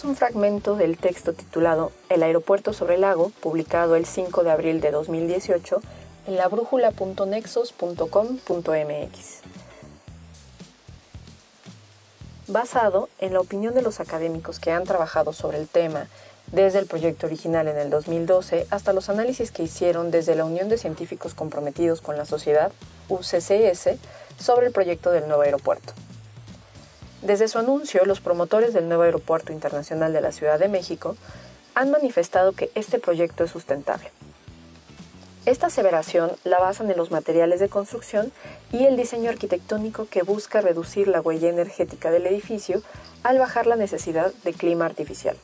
es un fragmento del texto titulado El aeropuerto sobre el lago, publicado el 5 de abril de 2018 en la brújula.nexos.com.mx. Basado en la opinión de los académicos que han trabajado sobre el tema desde el proyecto original en el 2012 hasta los análisis que hicieron desde la Unión de Científicos Comprometidos con la Sociedad, UCCS, sobre el proyecto del nuevo aeropuerto. Desde su anuncio, los promotores del nuevo Aeropuerto Internacional de la Ciudad de México han manifestado que este proyecto es sustentable. Esta aseveración la basan en los materiales de construcción y el diseño arquitectónico que busca reducir la huella energética del edificio al bajar la necesidad de clima artificial.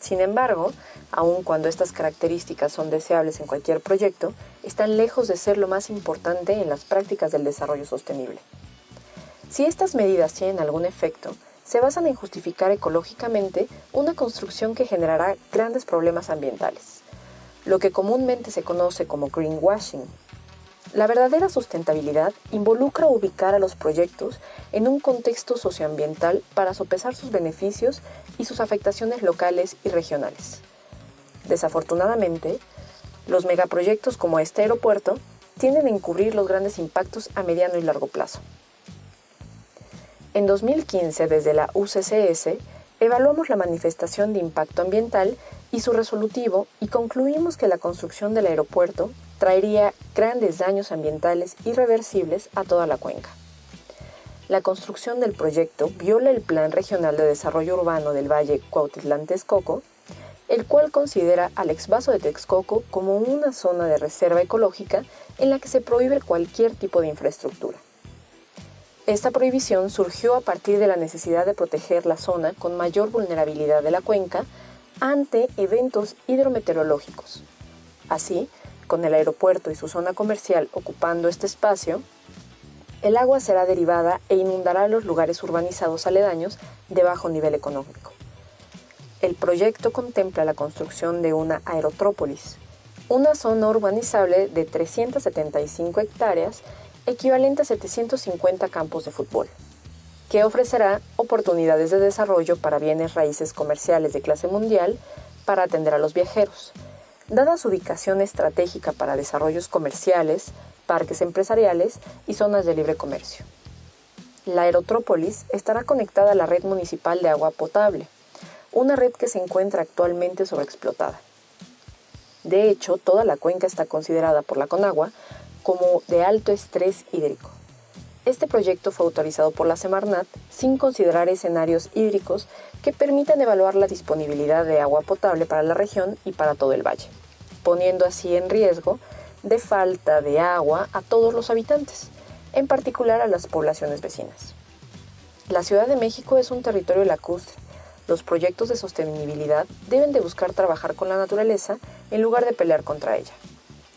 Sin embargo, aun cuando estas características son deseables en cualquier proyecto, están lejos de ser lo más importante en las prácticas del desarrollo sostenible. Si estas medidas tienen algún efecto, se basan en justificar ecológicamente una construcción que generará grandes problemas ambientales, lo que comúnmente se conoce como greenwashing. La verdadera sustentabilidad involucra ubicar a los proyectos en un contexto socioambiental para sopesar sus beneficios y sus afectaciones locales y regionales. Desafortunadamente, los megaproyectos como este aeropuerto tienden a encubrir los grandes impactos a mediano y largo plazo. En 2015, desde la UCCS, evaluamos la manifestación de impacto ambiental y su resolutivo y concluimos que la construcción del aeropuerto traería grandes daños ambientales irreversibles a toda la cuenca. La construcción del proyecto viola el Plan Regional de Desarrollo Urbano del Valle Cuautitlán-Texcoco, el cual considera al exvaso de Texcoco como una zona de reserva ecológica en la que se prohíbe cualquier tipo de infraestructura. Esta prohibición surgió a partir de la necesidad de proteger la zona con mayor vulnerabilidad de la cuenca ante eventos hidrometeorológicos. Así, con el aeropuerto y su zona comercial ocupando este espacio, el agua será derivada e inundará los lugares urbanizados aledaños de bajo nivel económico. El proyecto contempla la construcción de una aerotrópolis, una zona urbanizable de 375 hectáreas equivalente a 750 campos de fútbol, que ofrecerá oportunidades de desarrollo para bienes raíces comerciales de clase mundial para atender a los viajeros, dada su ubicación estratégica para desarrollos comerciales, parques empresariales y zonas de libre comercio. La aerotrópolis estará conectada a la red municipal de agua potable, una red que se encuentra actualmente sobreexplotada. De hecho, toda la cuenca está considerada por la Conagua como de alto estrés hídrico. Este proyecto fue autorizado por la Semarnat sin considerar escenarios hídricos que permitan evaluar la disponibilidad de agua potable para la región y para todo el valle, poniendo así en riesgo de falta de agua a todos los habitantes, en particular a las poblaciones vecinas. La Ciudad de México es un territorio lacustre. Los proyectos de sostenibilidad deben de buscar trabajar con la naturaleza en lugar de pelear contra ella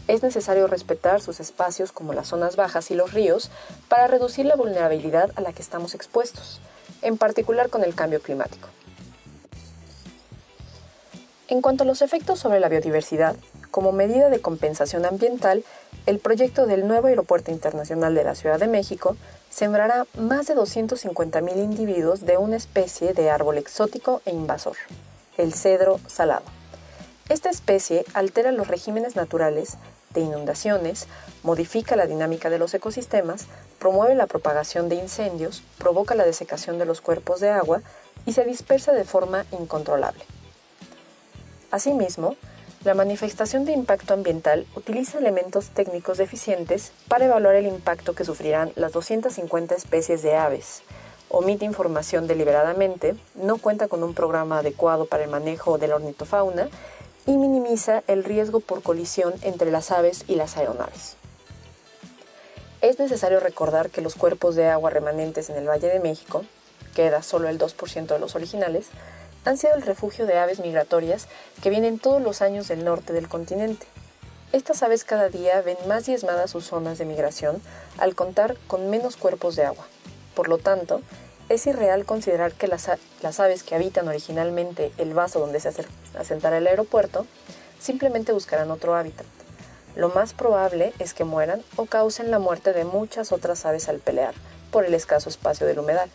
es necesario respetar sus espacios como las zonas bajas y los ríos para reducir la vulnerabilidad a la que estamos expuestos, en particular con el cambio climático. En cuanto a los efectos sobre la biodiversidad, como medida de compensación ambiental, el proyecto del nuevo Aeropuerto Internacional de la Ciudad de México sembrará más de 250.000 individuos de una especie de árbol exótico e invasor, el cedro salado. Esta especie altera los regímenes naturales de inundaciones, modifica la dinámica de los ecosistemas, promueve la propagación de incendios, provoca la desecación de los cuerpos de agua y se dispersa de forma incontrolable. Asimismo, la manifestación de impacto ambiental utiliza elementos técnicos deficientes para evaluar el impacto que sufrirán las 250 especies de aves, omite información deliberadamente, no cuenta con un programa adecuado para el manejo de la ornitofauna y minimiza el riesgo por colisión entre las aves y las aeronaves. Es necesario recordar que los cuerpos de agua remanentes en el Valle de México queda solo el 2% de los originales, han sido el refugio de aves migratorias que vienen todos los años del norte del continente. Estas aves cada día ven más diezmadas sus zonas de migración al contar con menos cuerpos de agua. Por lo tanto, es irreal considerar que las, aves que habitan originalmente el vaso donde se asentará el aeropuerto simplemente buscarán otro hábitat. Lo más probable es que mueran o causen la muerte de muchas otras aves al pelear por el escaso espacio del humedal.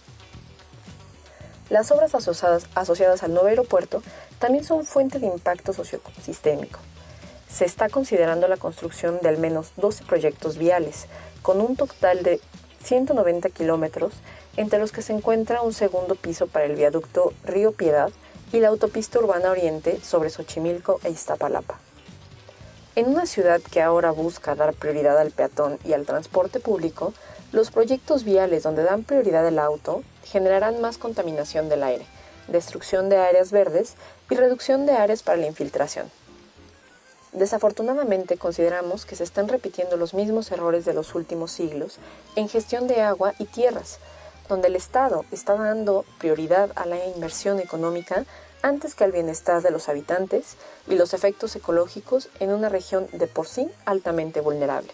Las obras asociadas, al nuevo aeropuerto también son fuente de impacto sociosistémico. Se está considerando la construcción de al menos 12 proyectos viales, con un total de 190 kilómetros, entre los que se encuentra un segundo piso para el viaducto Río Piedad y la autopista urbana oriente sobre Xochimilco e Iztapalapa. En una ciudad que ahora busca dar prioridad al peatón y al transporte público, los proyectos viales donde dan prioridad al auto generarán más contaminación del aire, destrucción de áreas verdes y reducción de áreas para la infiltración. Desafortunadamente consideramos que se están repitiendo los mismos errores de los últimos siglos en gestión de agua y tierras, donde el Estado está dando prioridad a la inversión económica antes que al bienestar de los habitantes y los efectos ecológicos en una región de por sí altamente vulnerable.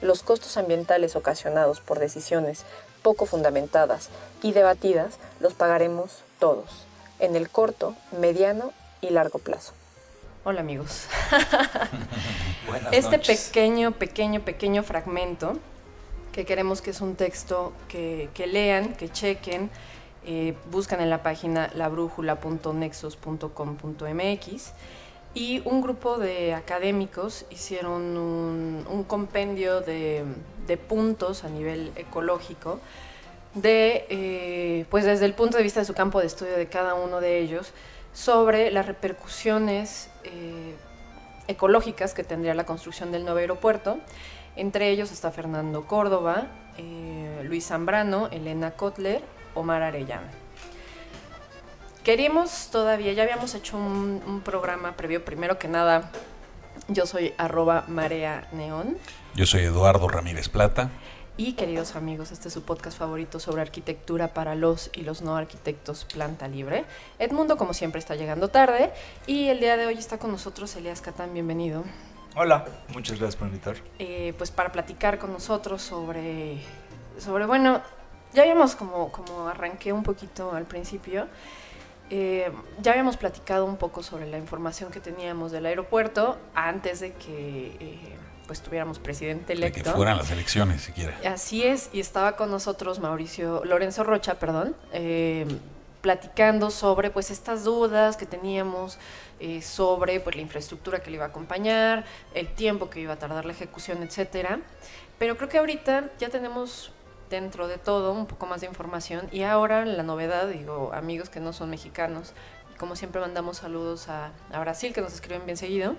Los costos ambientales ocasionados por decisiones poco fundamentadas y debatidas los pagaremos todos, en el corto, mediano y largo plazo. Hola amigos. este pequeño, pequeño, pequeño fragmento que queremos que es un texto que, lean, que chequen, eh, buscan en la página labrújula.nexos.com.mx y un grupo de académicos hicieron un, compendio de, puntos a nivel ecológico, de, eh, pues desde el punto de vista de su campo de estudio de cada uno de ellos, sobre las repercusiones eh, ecológicas que tendría la construcción del nuevo aeropuerto. Entre ellos está Fernando Córdoba, eh, Luis Zambrano, Elena Kotler, Omar Arellano. Queríamos todavía, ya habíamos hecho un, programa previo, primero que nada, yo soy arroba marea neón. Yo soy Eduardo Ramírez Plata. Y queridos amigos, este es su podcast favorito sobre arquitectura para los y los no arquitectos Planta Libre. Edmundo, como siempre, está llegando tarde y el día de hoy está con nosotros Elias Catán, bienvenido. Hola, muchas gracias por invitar. Eh, pues para platicar con nosotros sobre, sobre bueno, ya habíamos como, como arranqué un poquito al principio, eh, ya habíamos platicado un poco sobre la información que teníamos del aeropuerto antes de que eh, pues tuviéramos presidente electo. que fueran las elecciones siquiera. Así es, y estaba con nosotros Mauricio Lorenzo Rocha, perdón, eh, platicando sobre pues estas dudas que teníamos sobre pues la infraestructura que le iba a acompañar, el tiempo que iba a tardar la ejecución, etcétera. Pero creo que ahorita ya tenemos dentro de todo un poco más de información. Y ahora la novedad, digo, amigos que no son mexicanos, como siempre mandamos saludos a, Brasil, que nos escriben bien seguido.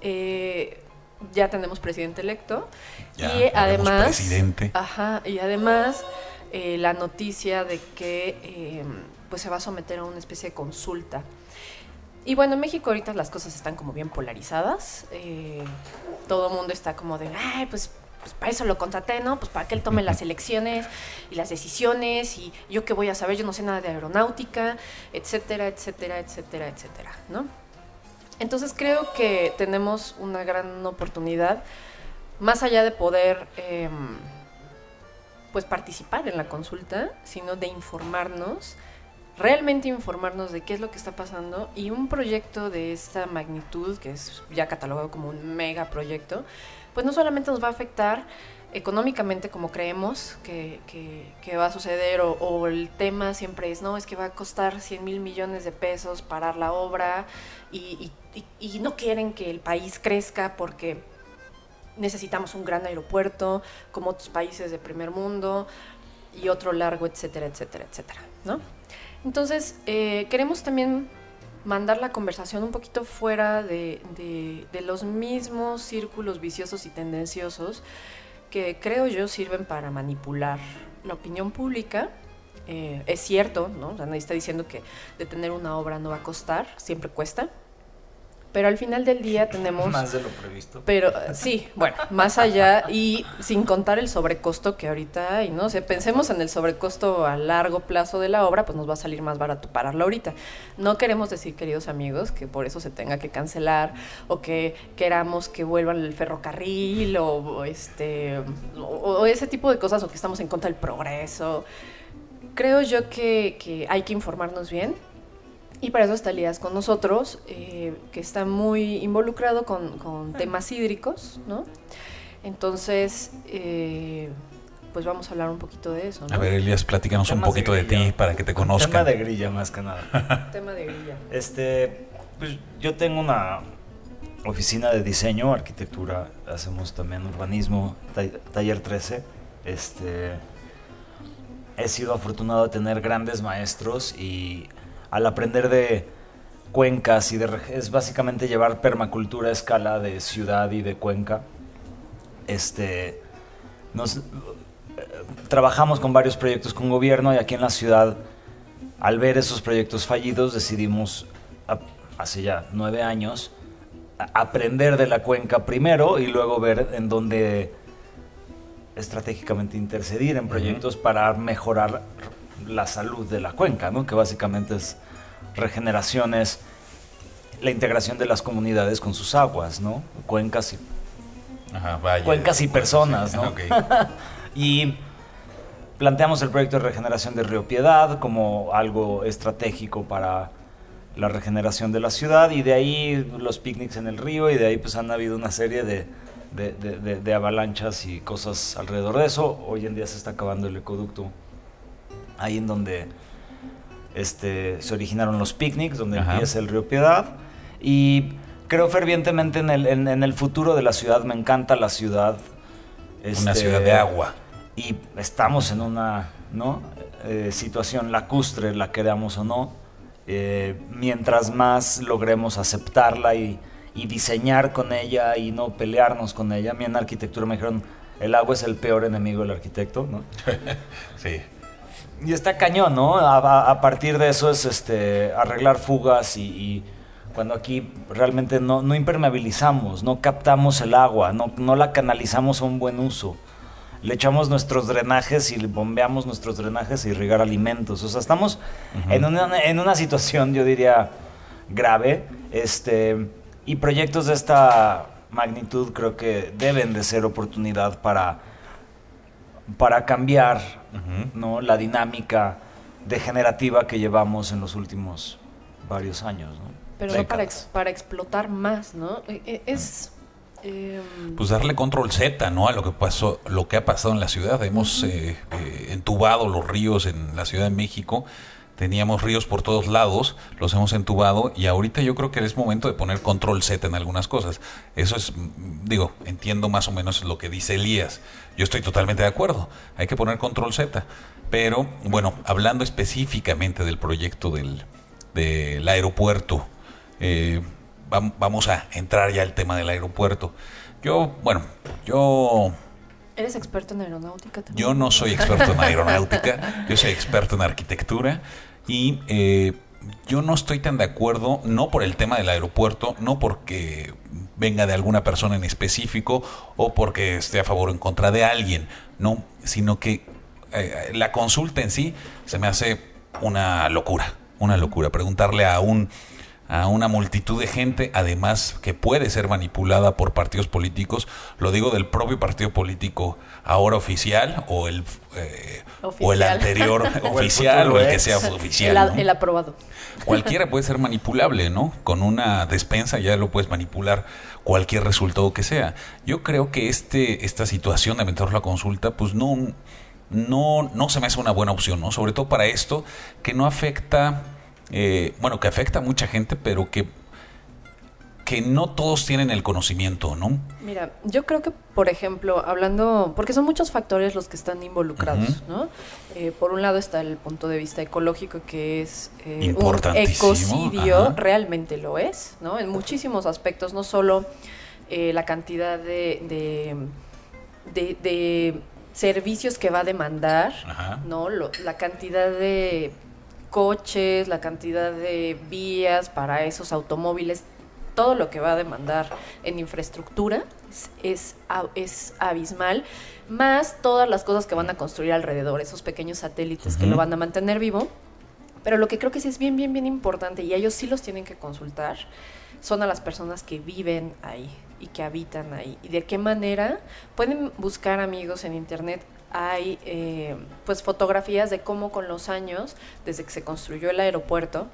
Eh, ya tenemos presidente electo. y además. Presidente. Ajá, y además eh, la noticia de que eh, pues se va a someter a una especie de consulta. Y bueno, en México ahorita las cosas están como bien polarizadas. todo el mundo está como de, ay, pues pues para eso lo contraté, ¿no? Pues para que él tome las elecciones y las decisiones y yo qué voy a saber, yo no sé nada de aeronáutica, etcétera, etcétera, etcétera, etcétera, ¿no? Entonces creo que tenemos una gran oportunidad, más allá de poder em, pues participar en la consulta, sino de informarnos, realmente informarnos de qué es lo que está pasando y un proyecto de esta magnitud, que es ya catalogado como un mega proyecto, pues no solamente nos va a afectar económicamente como creemos que, va a suceder o, el tema siempre es, no, es que va a costar 100 mil millones de pesos parar la obra y, no quieren que el país crezca porque necesitamos un gran aeropuerto como otros países de primer mundo y otro largo, etcétera, etcétera, etcétera, ¿no? Entonces, eh, queremos también mandar la conversación un poquito fuera de, los mismos círculos viciosos y tendenciosos que creo yo sirven para manipular la opinión pública. Eh, es cierto, ¿no? nadie está diciendo que detener una obra no va a costar, siempre cuesta. Pero al final del día tenemos... Más de lo previsto. Pero sí, bueno, más allá y sin contar el sobrecosto que ahorita hay, ¿no? O sea, pensemos en el sobrecosto a largo plazo de la obra, pues nos va a salir más barato pararla ahorita. No queremos decir, queridos amigos, que por eso se tenga que cancelar o que queramos que vuelvan el ferrocarril o, este o, ese tipo de cosas o que estamos en contra del progreso. Creo yo que, que hay que informarnos bien y para eso está Elías con nosotros, eh, que está muy involucrado con, temas hídricos, ¿no? Entonces, eh, pues vamos a hablar un poquito de eso. ¿no? A ver, Elías, platícanos un poquito de, ti para que te conozcan. Tema de grilla más que nada. tema de grilla. Este, pues yo tengo una oficina de diseño, arquitectura, hacemos también urbanismo, taller 13. Este, he sido afortunado de tener grandes maestros y al aprender de cuencas y de es básicamente llevar permacultura a escala de ciudad y de cuenca. Este nos trabajamos con varios proyectos con gobierno y aquí en la ciudad al ver esos proyectos fallidos decidimos hace ya nueve años aprender de la cuenca primero y luego ver en dónde estratégicamente intercedir en proyectos para mejorar la salud de la cuenca, ¿no? que básicamente es regeneraciones, la integración de las comunidades con sus aguas, ¿no? cuencas y, cuencas y personas. ¿no? y planteamos el proyecto de regeneración de Río Piedad como algo estratégico para la regeneración de la ciudad y de ahí los picnics en el río y de ahí pues han habido una serie de, de avalanchas y cosas alrededor de eso. Hoy en día se está acabando el ecoducto ahí en donde este, se originaron los picnics, donde empieza el río Piedad. Y creo fervientemente en el, en, el, futuro de la ciudad, me encanta la ciudad. una ciudad de agua. Y estamos en una ¿no? Eh, situación lacustre, la queramos o no. Eh, mientras más logremos aceptarla y, y, diseñar con ella y no pelearnos con ella. A mí en arquitectura me dijeron, el agua es el peor enemigo del arquitecto, ¿no? sí. Y está cañón, ¿no? A, partir de eso es este, arreglar fugas y, cuando aquí realmente no, no, impermeabilizamos, no captamos el agua, no, no, la canalizamos a un buen uso. Le echamos nuestros drenajes y bombeamos nuestros drenajes y irrigar alimentos. O sea, estamos en, una, en una situación, yo diría, grave. Este, y proyectos de esta magnitud creo que deben de ser oportunidad para para cambiar ¿no? la dinámica degenerativa que llevamos en los últimos varios años. ¿no? Pero no para, para explotar más, ¿no? E, e, es... Em, pues darle control Z, ¿no? A lo que pasó, lo que ha pasado en la ciudad. Hemos eh, eh, entubado los ríos en la Ciudad de México teníamos ríos por todos lados, los hemos entubado y ahorita yo creo que es momento de poner control Z en algunas cosas. Eso es, digo, entiendo más o menos lo que dice Elías. Yo estoy totalmente de acuerdo, hay que poner control Z. Pero bueno, hablando específicamente del proyecto del, del aeropuerto, eh, vamos a entrar ya al tema del aeropuerto. Yo, bueno, yo ¿Eres experto en aeronáutica también? Yo no soy experto en aeronáutica, yo soy experto en arquitectura y eh, yo no estoy tan de acuerdo, no por el tema del aeropuerto, no porque venga de alguna persona en específico o porque esté a favor o en contra de alguien, no, sino que eh, la consulta en sí se me hace una locura, una locura. Preguntarle a un a una multitud de gente, además que puede ser manipulada por partidos políticos, lo digo del propio partido político ahora oficial o el, eh, O el anterior oficial o el, que sea oficial. El, aprobado. Cualquiera puede ser manipulable, ¿no? Con una despensa ya lo puedes manipular cualquier resultado que sea. Yo creo que este, esta situación de meter la consulta, pues no, no, no se me hace una buena opción, ¿no? Sobre todo para esto que no afecta eh, bueno, que afecta a mucha gente, pero que, que no todos tienen el conocimiento, ¿no? Mira, yo creo que, por ejemplo, hablando, porque son muchos factores los que están involucrados, ¿no? Eh, por un lado está el punto de vista ecológico, que es eh, un ecocidio, realmente lo es, ¿no? En muchísimos aspectos, no solo la cantidad de, de, servicios que va a demandar, ¿no? la cantidad de coches, la cantidad de vías para esos automóviles todo lo que va a demandar en infraestructura es, es, abismal, más todas las cosas que van a construir alrededor, esos pequeños satélites que lo van a mantener vivo. Pero lo que creo que sí es bien, bien, bien importante, y ellos sí los tienen que consultar, son a las personas que viven ahí y que habitan ahí. Y de qué manera pueden buscar amigos en internet. Hay eh, pues fotografías de cómo con los años, desde que se construyó el aeropuerto,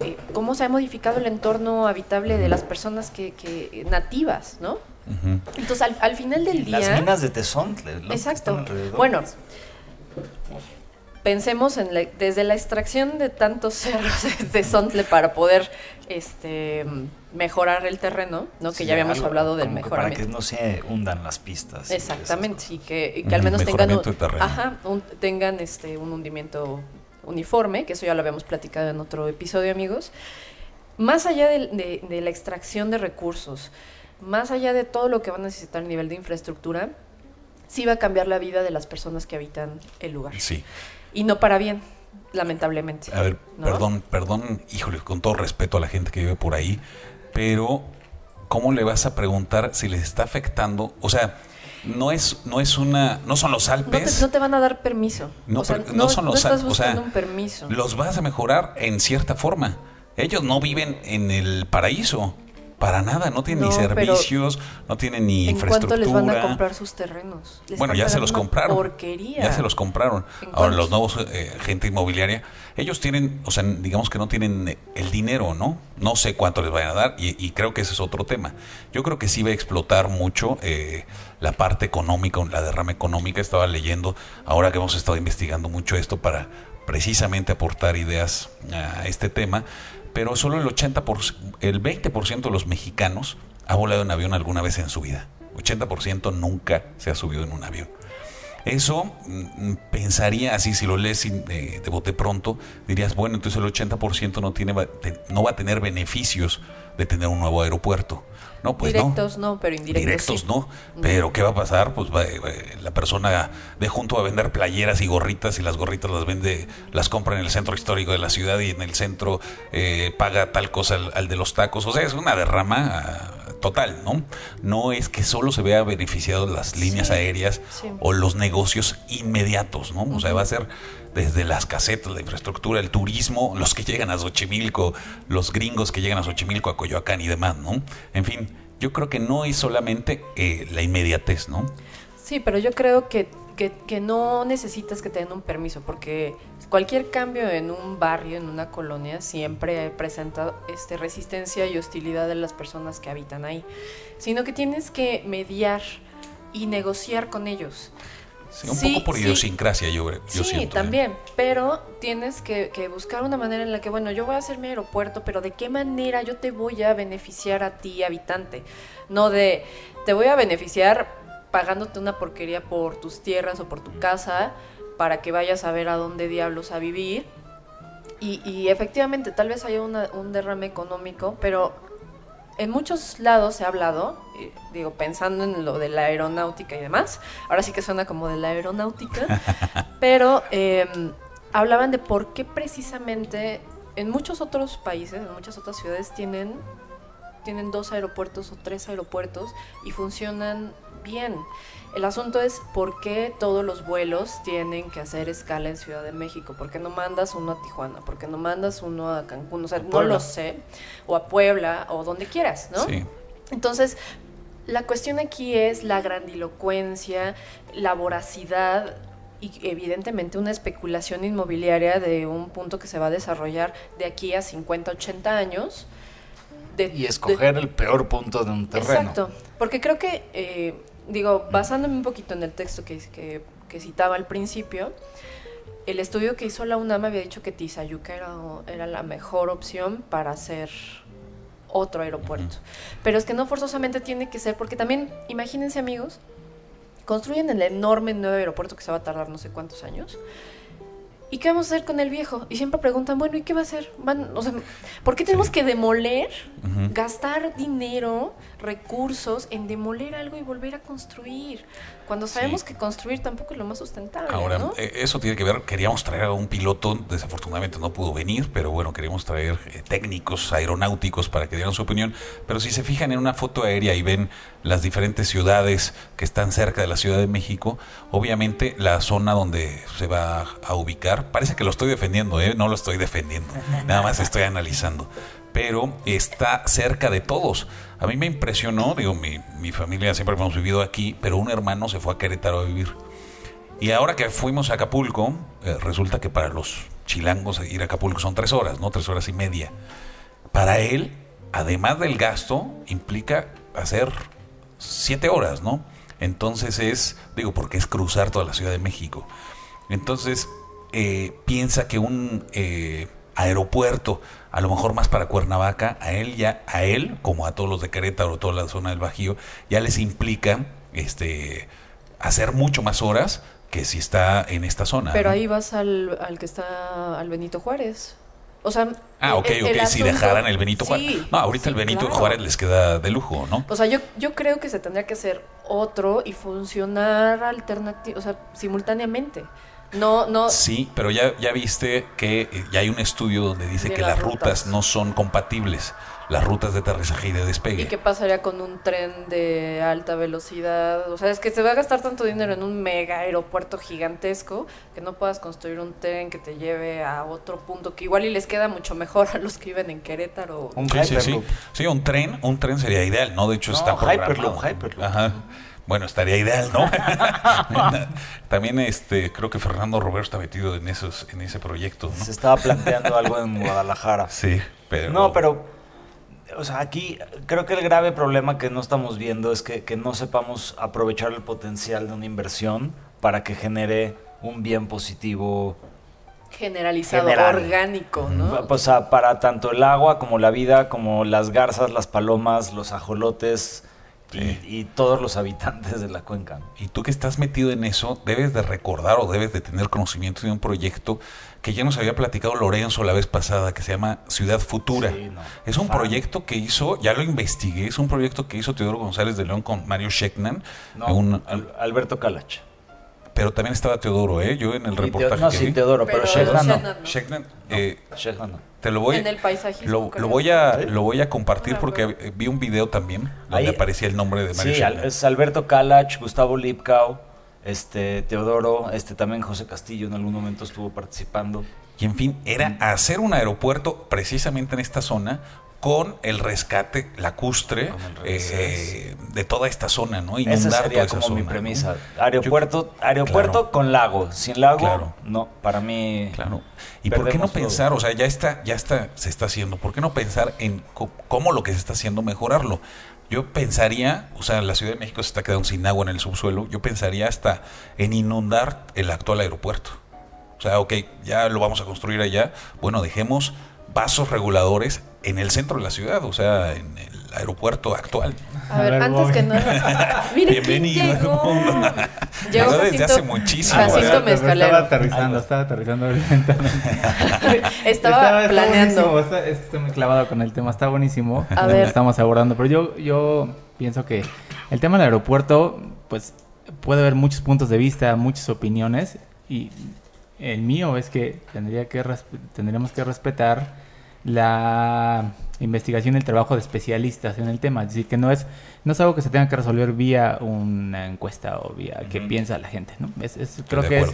eh, cómo se ha modificado el entorno habitable de las personas que, nativas, ¿no? Entonces, al, final del día... Las minas de Tezontle. Exacto. Bueno, pensemos en desde la extracción de tantos cerros de Sontle para poder este mejorar el terreno, ¿no? Que ya habíamos hablado del mejoramiento. Para que no se hundan las pistas. Exactamente, y, que, al menos tengan un, ajá, tengan este un hundimiento uniforme, que eso ya lo habíamos platicado en otro episodio, amigos. Más allá de, de la extracción de recursos, más allá de todo lo que van a necesitar a nivel de infraestructura, sí va a cambiar la vida de las personas que habitan el lugar. Sí. Y no para bien, lamentablemente. A ver, perdón, perdón, híjole, con todo respeto a la gente que vive por ahí, pero ¿cómo le vas a preguntar si les está afectando? O sea, no es no es una no son los Alpes no te, van a dar permiso no, no, son los Alpes o sea un permiso. los vas a mejorar en cierta forma ellos no viven en el paraíso para nada, no tienen ni servicios, no tienen ni ¿en infraestructura. ¿Cuánto les van a comprar sus terrenos? bueno, ya se los compraron. Porquería. Ya se los compraron. Ahora los nuevos eh, gente inmobiliaria, ellos tienen, o sea, digamos que no tienen el dinero, ¿no? No sé cuánto les vayan a dar y, creo que ese es otro tema. Yo creo que sí va a explotar mucho eh, la parte económica, la derrama económica. Estaba leyendo, ahora que hemos estado investigando mucho esto para precisamente aportar ideas a este tema pero solo el 80%, el 20% de los mexicanos ha volado en avión alguna vez en su vida. 80% nunca se ha subido en un avión. Eso mm, pensaría así, si lo lees de, de bote pronto, dirías, bueno, entonces el 80% no, tiene, no va a tener beneficios de tener un nuevo aeropuerto. No, pues Directos no, pero indirectos. Directos no. Pero ¿qué va a pasar? Pues eh, la persona de junto va a vender playeras y gorritas y las gorritas las vende, las compra en el centro histórico de la ciudad y en el centro eh, paga tal cosa al, de los tacos. O sea, es una derrama ah, total, ¿no? No es que solo se vea beneficiado las líneas aéreas o los negocios inmediatos, ¿no? O sea, va a ser desde las casetas, la infraestructura, el turismo, los que llegan a Xochimilco, los gringos que llegan a Xochimilco, a Coyoacán y demás, ¿no? En fin, yo creo que no es solamente eh, la inmediatez, ¿no? Sí, pero yo creo que, que, no necesitas que te den un permiso, porque cualquier cambio en un barrio, en una colonia, siempre presenta este, resistencia y hostilidad de las personas que habitan ahí, sino que tienes que mediar y negociar con ellos. Sí, un poco por idiosincrasia, yo, yo sí, ¿eh? también, pero tienes que, buscar una manera en la que, bueno, yo voy a hacer mi aeropuerto, pero ¿de qué manera yo te voy a beneficiar a ti, habitante? No de, te voy a beneficiar pagándote una porquería por tus tierras o por tu casa para que vayas a ver a dónde diablos a vivir. Y, y efectivamente, tal vez haya un derrame económico, pero en muchos lados se ha hablado, eh, digo, pensando en lo de la aeronáutica y demás, ahora sí que suena como de la aeronáutica, pero em, hablaban de por qué precisamente en muchos otros países, en muchas otras ciudades tienen, tienen dos aeropuertos o tres aeropuertos y funcionan bien. El asunto es por qué todos los vuelos tienen que hacer escala en Ciudad de México. ¿Por qué no mandas uno a Tijuana? ¿Por qué no mandas uno a Cancún? O sea, no lo sé. O a Puebla o donde quieras, ¿no? Sí. Entonces, la cuestión aquí es la grandilocuencia, la voracidad y evidentemente una especulación inmobiliaria de un punto que se va a desarrollar de aquí a 50, 80 años. y escoger el peor punto de un terreno. Exacto, porque creo que eh, digo, basándome un poquito en el texto que, que, citaba al principio, el estudio que hizo la UNAM había dicho que Tizayuca era, era la mejor opción para hacer otro aeropuerto. Pero es que no forzosamente tiene que ser, porque también, imagínense amigos, construyen el enorme nuevo aeropuerto que se va a tardar no sé cuántos años. ¿Y qué vamos a hacer con el viejo? Y siempre preguntan, bueno, ¿y qué va a hacer? Van, o sea, ¿por qué tenemos que demoler, gastar dinero, recursos en demoler algo y volver a construir? Cuando sabemos Sí. que construir tampoco es lo más sustentable, Ahora, ¿no? eh, eso tiene que ver, queríamos traer a un piloto, desafortunadamente no pudo venir, pero bueno, queríamos traer eh, técnicos aeronáuticos para que dieran su opinión. Pero si se fijan en una foto aérea y ven las diferentes ciudades que están cerca de la Ciudad de México, obviamente la zona donde se va a ubicar, parece que lo estoy defendiendo, ¿eh? no lo estoy defendiendo, nada más estoy analizando. Pero está cerca de todos. A mí me impresionó, digo, mi, mi familia siempre hemos vivido aquí, pero un hermano se fue a Querétaro a vivir. Y ahora que fuimos a Acapulco, eh, resulta que para los chilangos ir a Acapulco son tres horas, ¿no? Tres horas y media. Para él, además del gasto, implica hacer siete horas, ¿no? Entonces es, digo, porque es cruzar toda la Ciudad de México. Entonces, eh, piensa que un eh, aeropuerto, a lo mejor más para Cuernavaca, a él ya, a él, como a todos los de Querétaro, toda la zona del Bajío, ya les implica este hacer mucho más horas que si está en esta zona. Pero ¿no? ahí vas al, al que está al Benito Juárez. O sea, Ah, ok, el- ok, si dejaran el Benito Juárez. Sí, no, ahorita sí, el Benito claro. Juárez les queda de lujo, ¿no? O sea, yo, yo creo que se tendría que hacer otro y funcionar alternativo, o sea, simultáneamente. No, no, Sí, pero ya, ya viste que eh, ya hay un estudio donde dice De que las rutas. rutas. no son compatibles, las rutas de aterrizaje y de despegue. ¿Y qué pasaría con un tren de alta velocidad? O sea, es que se va a gastar tanto dinero en un mega aeropuerto gigantesco que no puedas construir un tren que te lleve a otro punto que igual y les queda mucho mejor a los que viven en Querétaro. Un Sí, sí, sí. Sí, un tren, un tren sería ideal, ¿no? De hecho No, está programado. Hyperloop, Hyperloop. Ajá. Bueno, estaría ideal, ¿no? También este creo que Fernando Roberto está metido en esos en ese proyecto, ¿no? Se estaba planteando algo en Guadalajara. Sí, pero No, pero, o sea, aquí creo que el grave problema que no estamos viendo es que, que no sepamos aprovechar el potencial de una inversión para que genere un bien positivo, Generalizado, General. orgánico, ¿no? o sea, para tanto el agua como la vida, como las garzas, las palomas, los ajolotes Sí. y todos los habitantes de la cuenca. Y tú que estás metido en eso, debes de recordar o debes de tener conocimiento de un proyecto que ya nos había platicado Lorenzo la vez pasada, que se llama Ciudad Futura. Sí, no. Es un Fan. proyecto que hizo, ya lo investigué, es un proyecto que hizo Teodoro González de León con Mario Sheckman, No, un- Al- Alberto Calach. pero también estaba Teodoro, ¿eh? Yo en el Y Teo- reportaje no, que sí, vi. Teodoro, pero, Pero Shekhan no. Shekhan no. Sheckman, eh, no. Te lo voy, En el lo, lo voy a, ¿Sí? lo voy a compartir porque vi un video también donde Ahí- aparecía el nombre de Mario Sí, es Alberto Kalach, Gustavo Lipkau, este, Teodoro, este, también José Castillo en algún momento estuvo participando. Y en fin, era hacer un aeropuerto precisamente en esta zona con el rescate lacustre eh, de toda esta zona, ¿no? Esa Inundar sería toda esa como mi premisa. ¿no? Aeropuerto, aeropuerto claro. con lago. Sin lago, Claro. no, para mí. Claro. ¿Y por qué no todo. pensar, o sea, ya está, ya está, se está haciendo, ¿por qué no pensar en cómo lo que se está haciendo mejorarlo? Yo pensaría, o sea, la Ciudad de México se está quedando sin agua en el subsuelo, yo pensaría hasta en inundar el actual aeropuerto. O sea, ok, ya lo vamos a construir allá, bueno, dejemos vasos reguladores en el centro de la ciudad, o sea, en el aeropuerto actual. A ver, antes que nada. Bienvenido. llegó. Llegó desde hace muchísimo. Jacinto Mezcalero. Estaba aterrizando, estaba aterrizando lentamente. Estaba planeando. está- estoy muy clavado con el tema, está buenísimo. A lo ver. Estamos abordando, pero yo, yo pienso que el tema del aeropuerto, pues puede haber muchos puntos de vista, muchas opiniones y el mío es que tendría que tendríamos que respetar la investigación y el trabajo de especialistas en el tema, es decir, que no es no es algo que se tenga que resolver vía una encuesta o vía que Ujú. piensa la gente, ¿no? Es, es- creo de que es,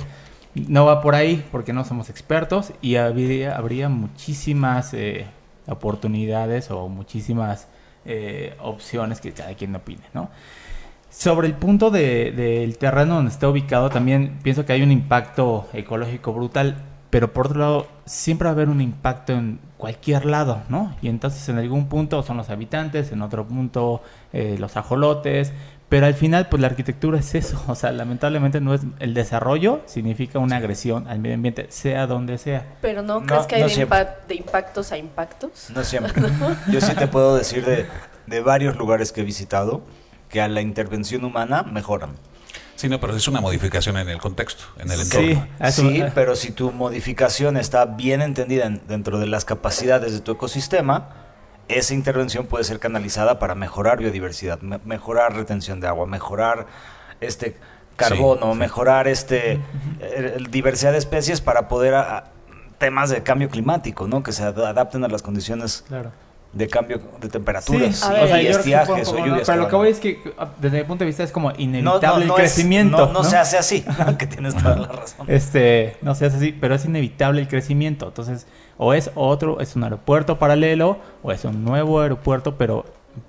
no va por ahí porque no somos expertos y habría, habría muchísimas eh, oportunidades o muchísimas eh, opciones que cada quien opine, ¿no? Sobre el punto de- del terreno donde está ubicado, también pienso que hay un impacto ecológico brutal, pero por otro lado, siempre va a haber un impacto en cualquier lado, ¿no? Y entonces en algún punto son los habitantes, en otro punto eh, los ajolotes, pero al final, pues la arquitectura es eso, o sea, lamentablemente no es el desarrollo, significa una agresión al medio ambiente, sea donde sea. Pero no, No, crees que hay no de, impa- de impactos a impactos. No siempre. Yo sí te puedo decir de, de varios lugares que he visitado que a la intervención humana mejoran. Sí, no, pero es una modificación en el contexto, en el Sí, entorno. Sí, a- pero si tu modificación está bien entendida en- dentro de las capacidades de tu ecosistema, esa intervención puede ser canalizada para mejorar biodiversidad, me- mejorar retención de agua, mejorar este carbono, sí. mejorar este eh, diversidad de especies para poder a- a- temas de cambio climático, ¿no? Que se ad- adapten a las condiciones Claro. De cambio de temperaturas Sí, y ver, o sea, que estiajes o lluvias. Pero lo que voy es que, desde mi punto de vista, es como inevitable no, no el es- crecimiento. no, no se hace así, que tienes toda la razón. Este, no se hace así, pero es inevitable el crecimiento. Entonces, o es otro, es un aeropuerto paralelo, o es un nuevo aeropuerto, pero,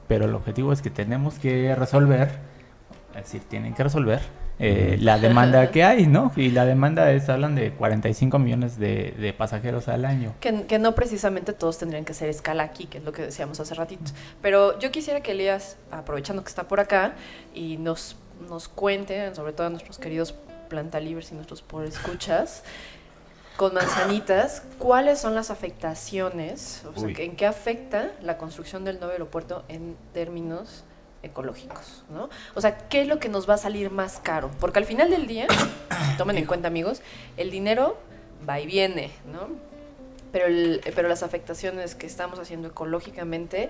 pero el objetivo es que tenemos que resolver, es decir, tienen que resolver eh, la demanda que hay, ¿no? Y la demanda es, hablan de 45 millones de, de pasajeros al año. Que, que no precisamente todos tendrían que ser escala aquí, que es lo que decíamos hace ratito. Pero yo quisiera que Elías, aprovechando que está por acá, y nos, nos cuente, sobre todo a nuestros queridos plantalibres y nuestros por escuchas, con manzanitas, cuáles son las afectaciones, o sea, en qué afecta la construcción del nuevo aeropuerto en términos ecológicos, ¿no? O sea, ¿qué es lo que nos va a salir más caro? Porque al final del día, tomen en cuenta amigos, el dinero va y viene, ¿no? Pero, el- pero las afectaciones que estamos haciendo ecológicamente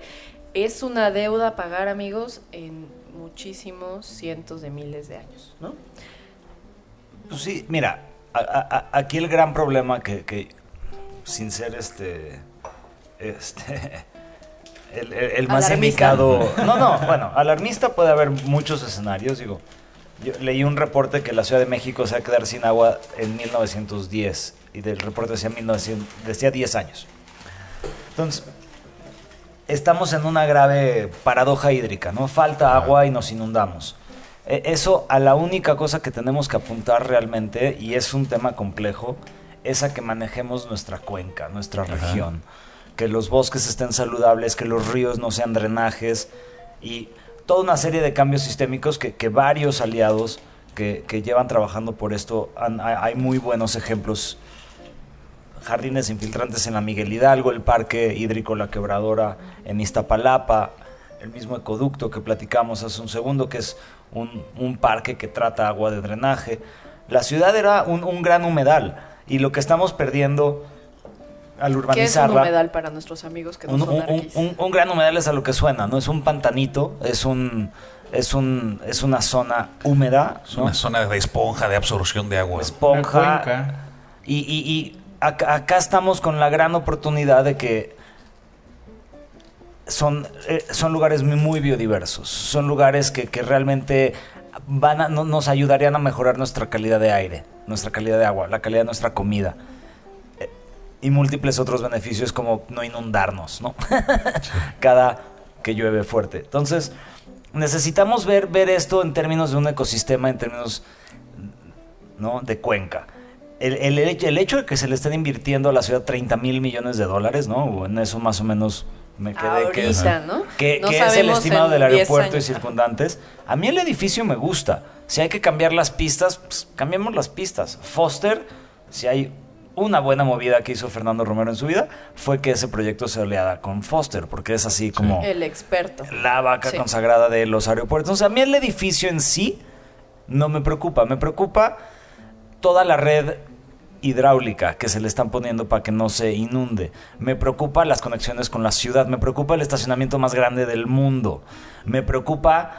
es una deuda a pagar, amigos, en muchísimos cientos de miles de años, ¿no? Pues sí, mira, a- aquí el gran problema que, que, sin ser este, este, el, el- el más Alarmista. indicado, no, no, bueno, alarmista puede haber muchos escenarios, digo, yo leí un reporte que la Ciudad de México se va a quedar sin agua en 1910 y del reporte decía 1900, decía 10 años. Entonces, estamos en una grave paradoja hídrica, ¿no? Falta agua y nos inundamos. E- Eso a la única cosa que tenemos que apuntar realmente, y es un tema complejo, es a que manejemos nuestra cuenca, nuestra Ajá. región. Que los bosques estén saludables, que los ríos no sean drenajes y toda una serie de cambios sistémicos que, varios aliados que, llevan trabajando por esto, hay muy buenos ejemplos jardines infiltrantes en la Miguel Hidalgo, el parque hídrico La Quebradora en Iztapalapa, el mismo ecoducto que platicamos hace un segundo, que es un, parque que trata agua de drenaje. La ciudad era un gran humedal y lo que estamos perdiendo al ¿Qué es un urbanizarla... humedal para nuestros amigos que no Un, son un- un- un gran humedal es a lo que suena, ¿no? Es un pantanito, es un... Es, un, es una zona húmeda, Es ¿no? una zona de esponja, de absorción de agua. esponja. Y, y- y acá, acá estamos con la gran oportunidad de que son, eh, son lugares muy, muy biodiversos. Son lugares que, que realmente van a, no- nos ayudarían a mejorar nuestra calidad de aire, nuestra calidad de agua, la calidad de nuestra comida. Y múltiples otros beneficios como no inundarnos, ¿no? Cada que llueve fuerte. Entonces, necesitamos ver, ver esto en términos de un ecosistema, en términos ¿no? de Cuenca. El, el hecho- el hecho de que se le estén invirtiendo a la ciudad 30 mil millones de dólares, ¿no? En eso más o menos me quedé que es, Ahorita, ¿no? que, No que es el estimado del 10 aeropuerto y circundantes. A mí el edificio me gusta. Si hay que cambiar las pistas, pues, cambiemos las pistas. Foster, si hay una buena movida que hizo Fernando Romero en su vida, fue que ese proyecto se oleara con Foster, porque es así como El experto. la vaca Sí. consagrada de los aeropuertos. O sea, a mí el edificio en sí no me preocupa. Me preocupa toda la red hidráulica que se le están poniendo para que no se inunde. Me preocupa las conexiones con la ciudad. Me preocupa el estacionamiento más grande del mundo. Me preocupa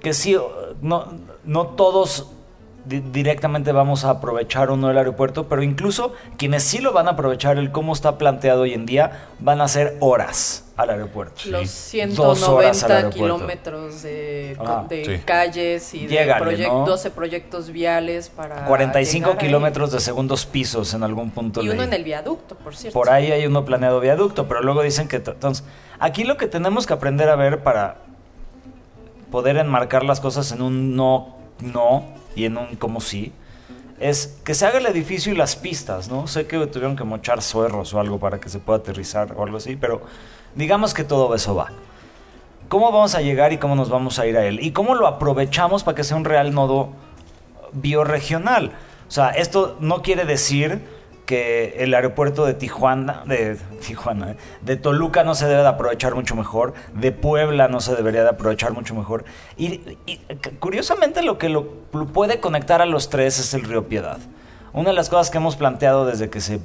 que sí, no, no todos directamente vamos a aprovechar o no el aeropuerto, pero incluso quienes sí lo van a aprovechar, el cómo está planteado hoy en día, van a ser horas al aeropuerto. Los Dos horas 190 al aeropuerto. kilómetros de, Ah, de sí. calles y de proyec- ¿no? 12 proyectos viales para 45 llegar ahí. kilómetros de segundos pisos en algún punto. Y uno en el viaducto, por cierto. Por ahí hay uno planeado viaducto, pero luego dicen que... Entonces, aquí lo que tenemos que aprender a ver para poder enmarcar las cosas en un no, no y en un como sí, es que se haga el edificio y las pistas, ¿no? Sé que tuvieron que mochar suerros o algo para que se pueda aterrizar o algo así, pero digamos que todo eso va. ¿Cómo vamos a llegar y cómo nos vamos a ir a él? ¿Y cómo lo aprovechamos para que sea un real nodo biorregional? O sea, esto no quiere decir que el aeropuerto de Tijuana, de Tijuana, eh, de Toluca no se debe de aprovechar mucho mejor, de Puebla no se debería de aprovechar mucho mejor. Y, y, curiosamente lo que lo, lo puede conectar a los tres es el río Piedad. Una de las cosas que hemos planteado desde que se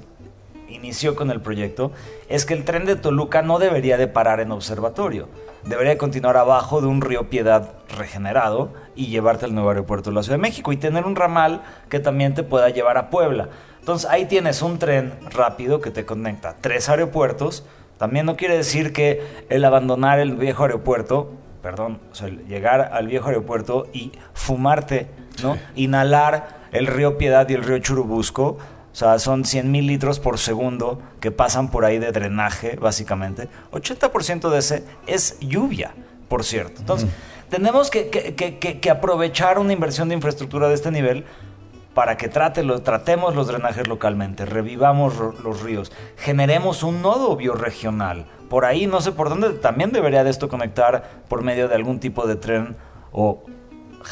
inició con el proyecto es que el tren de Toluca no debería de parar en observatorio. Debería de continuar abajo de un río Piedad regenerado y llevarte al nuevo aeropuerto de la Ciudad de México y tener un ramal que también te pueda llevar a Puebla. Entonces ahí tienes un tren rápido que te conecta tres aeropuertos. También no quiere decir que el abandonar el viejo aeropuerto, perdón, o sea, el llegar al viejo aeropuerto y fumarte, ¿no? Inhalar el río Piedad y el río Churubusco o sea, son 100 mil litros por segundo que pasan por ahí de drenaje, básicamente. 80% de ese es lluvia, por cierto. Entonces, tenemos que, que, aprovechar una inversión de infraestructura de este nivel para que trate, lo, tratemos los drenajes localmente, revivamos los ríos, generemos un nodo bioregional. Por ahí, no sé por dónde, también debería de esto conectar por medio de algún tipo de tren o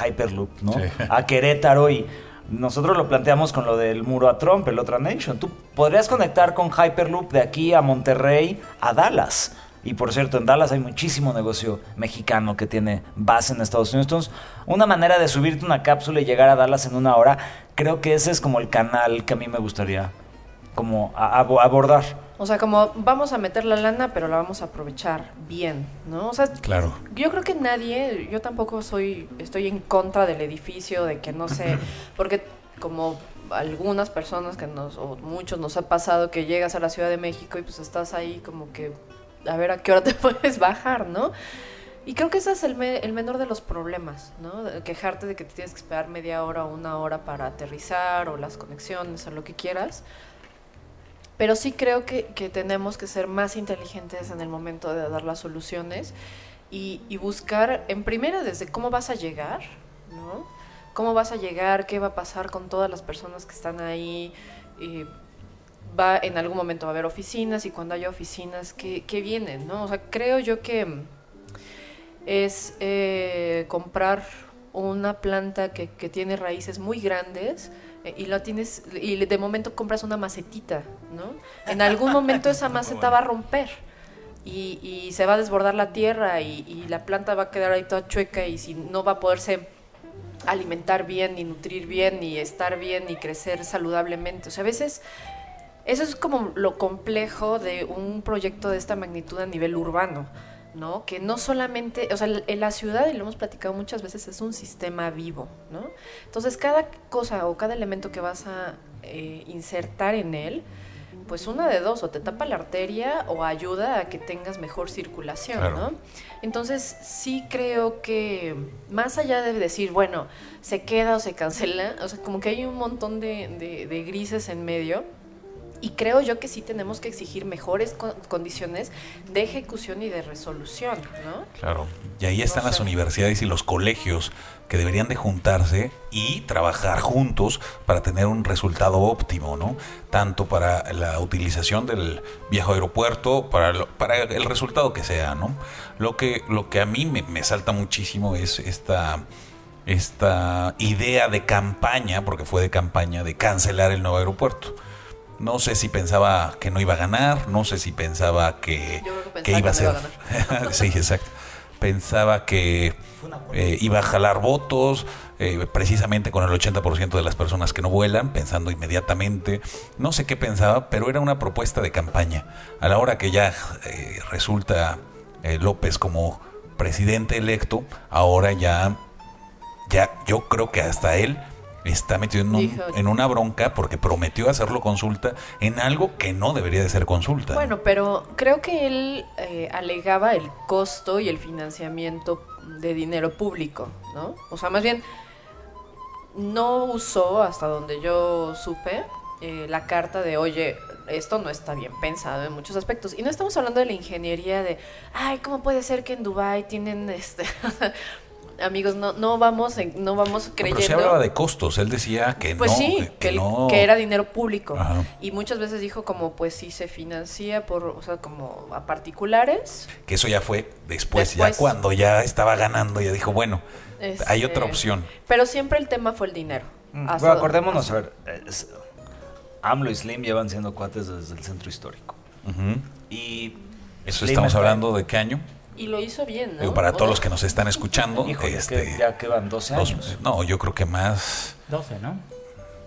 Hyperloop, ¿no? A Querétaro y nosotros lo planteamos con lo del muro a Trump, el otra Nation. Tú podrías conectar con Hyperloop de aquí a Monterrey a Dallas. Y por cierto, en Dallas hay muchísimo negocio mexicano que tiene base en Estados Unidos. Entonces, una manera de subirte una cápsula y llegar a Dallas en una hora, creo que ese es como el canal que a mí me gustaría como abordar. O sea, como vamos a meter la lana, pero la vamos a aprovechar bien, ¿no? O sea, claro. yo creo que nadie, yo tampoco soy, estoy en contra del edificio, de que no sé, porque como algunas personas que nos, o muchos nos ha pasado que llegas a la Ciudad de México y pues estás ahí como que a ver a qué hora te puedes bajar, ¿no? Y creo que ese es el, menor de los problemas, ¿no? Quejarte de que te tienes que esperar media hora o una hora para aterrizar o las conexiones o lo que quieras. Pero sí creo que, tenemos que ser más inteligentes en el momento de dar las soluciones y, buscar, en primera, desde cómo vas a llegar, ¿no? ¿Cómo vas a llegar? ¿Qué va a pasar con todas las personas que están ahí? Va, en algún momento va a haber oficinas y cuando haya oficinas, ¿qué, vienen? ¿no? O sea, creo yo que es eh, comprar una planta que, que tiene raíces muy grandes, eh, y lo tienes y de momento compras una macetita, ¿no? En algún momento esa maceta va a romper y, y, se va a desbordar la tierra y, y, la planta va a quedar ahí toda chueca y si no va a poderse alimentar bien, ni nutrir bien, ni estar bien, ni crecer saludablemente. O sea, a veces eso es como lo complejo de un proyecto de esta magnitud a nivel urbano. ¿no? Que no solamente, o sea, en la ciudad, y lo hemos platicado muchas veces, es un sistema vivo, ¿no? Entonces, cada cosa o cada elemento que vas a eh, insertar en él, pues una de dos, o te tapa la arteria o ayuda a que tengas mejor circulación, ¿no? Entonces, sí creo que más allá de decir, bueno, se queda o se cancela, o sea, como que hay un montón de, de grises en medio y creo yo que sí tenemos que exigir mejores condiciones de ejecución y de resolución, ¿no? Claro. Y ahí están las universidades y los colegios que deberían de juntarse y trabajar juntos para tener un resultado óptimo, ¿no? Tanto para la utilización del viejo aeropuerto, para, para el resultado que sea, ¿no? Lo que, lo que a mí me, me salta muchísimo es esta esta idea de campaña, porque fue de campaña, de cancelar el nuevo aeropuerto. No sé si pensaba que no iba a ganar, no sé si pensaba que, iba a ser. sí, exacto. Pensaba que eh, iba a jalar votos, eh, precisamente con el 80% de las personas que no vuelan, pensando inmediatamente. No sé qué pensaba, pero era una propuesta de campaña. A la hora que ya eh, resulta López como presidente electo, ahora ya, ya yo creo que hasta él está metido en, una bronca porque prometió hacerlo consulta en algo que no debería de ser consulta. Bueno, pero creo que él eh, alegaba el costo y el financiamiento de dinero público, ¿no? O sea, más bien no usó, hasta donde yo supe, eh, la carta de, oye, esto no está bien pensado en muchos aspectos. Y no estamos hablando de la ingeniería de, ay, ¿cómo puede ser que en Dubai tienen este amigos, no, no vamos no vamos creyendo. pero se hablaba de costos, él decía que pues no. sí, que, que, era dinero público. Y muchas veces dijo como, pues sí se financia por, o sea, como a particulares. Que eso ya fue después, ya cuando ya estaba ganando, ya dijo, bueno, hay otra este, opción. Pero siempre el tema fue el dinero. Mm, bueno, acordémonos, a ver, AMLO y Slim llevan siendo cuates desde el centro histórico. Y Eso Slim estamos está- hablando de qué año. Y lo hizo bien, ¿no? Digo, para todos los que nos están escuchando, Híjole, este, que ya que van 12 dos- años. no, yo creo que más 12, ¿no?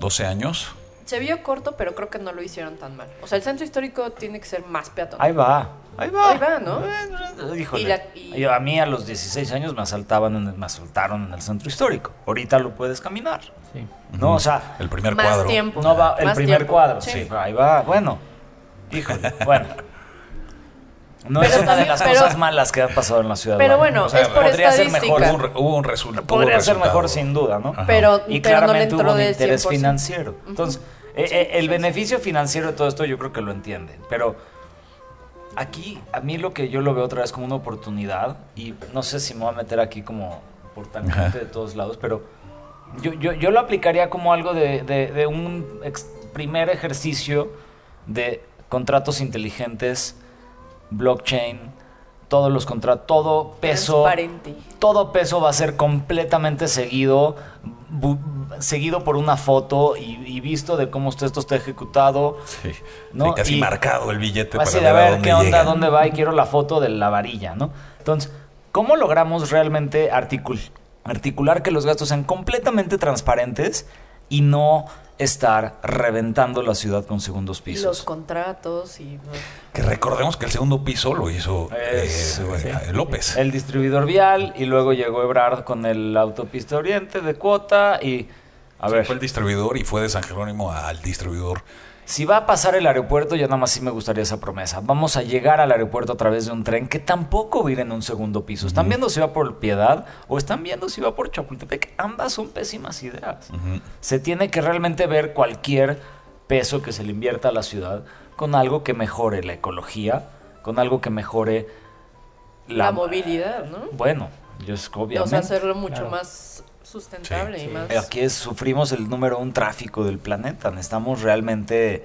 12 años. Se vio corto, pero creo que no lo hicieron tan mal. O sea, el centro histórico tiene que ser más peatonal. Ahí va, ahí va. Ahí va, ¿no? Eh, Híjole. Y la- y- Yo- A mí a los 16 años me asaltaban, en el- me asaltaron en el centro histórico. Ahorita lo puedes caminar. Sí. No, o sea, El primer más cuadro. tiempo. no va el Más primer tiempo. cuadro. Sí. Sí. ahí va. Bueno, híjole, bueno. No es una de las pero- cosas malas que ha pasado en la ciudad. Pero bueno, O sea, es por podría ser mejor, Hubo un, hubo un Podría ser resultado. mejor sin duda, ¿no? Ajá. Pero, Y pero no claramente hubo un interés 100%. financiero. Entonces, eh, eh, el beneficio financiero de todo esto yo creo que lo entienden. Pero aquí, a mí lo que yo lo veo otra vez como una oportunidad, y no sé si me voy a meter aquí como por tangente de todos lados, pero yo, yo, yo lo aplicaría como algo de, de- de un ex- primer ejercicio de contratos inteligentes, blockchain, todos los contratos, todo peso todo peso va a ser completamente seguido, seguido por una foto y, y visto de cómo esto, esto está ejecutado. Sí. ¿no? Sí, casi Y- marcado el billete Así para de ver, a ver dónde qué onda, llega. dónde va y quiero la foto de la varilla, ¿no? Entonces, ¿cómo logramos realmente articul- articular que los gastos sean completamente transparentes y no estar reventando la ciudad con segundos Y pisos? los contratos y... Que recordemos que el segundo piso lo hizo Es, eh, eh, López. el distribuidor vial y luego llegó Ebrard con el autopista Oriente de cuota y a Sí, ver, Fue el distribuidor y fue de San Jerónimo al distribuidor. Si va a pasar el aeropuerto, ya nada más sí me gustaría esa promesa. Vamos a llegar al aeropuerto a través de un tren que tampoco va a ir en un segundo piso. ¿Están viendo si va por Piedad o están viendo si va por Chapultepec? Ambas son pésimas ideas. Se tiene que realmente ver cualquier peso que se le invierta a la ciudad con algo que mejore la ecología, con algo que mejore La, movilidad, ¿no? Bueno, yo es que O obviamente. sea, hacerlo mucho Claro. más sustentable Sí, y sí. más... Aquí es- sufrimos el número un tráfico del planeta. Necesitamos realmente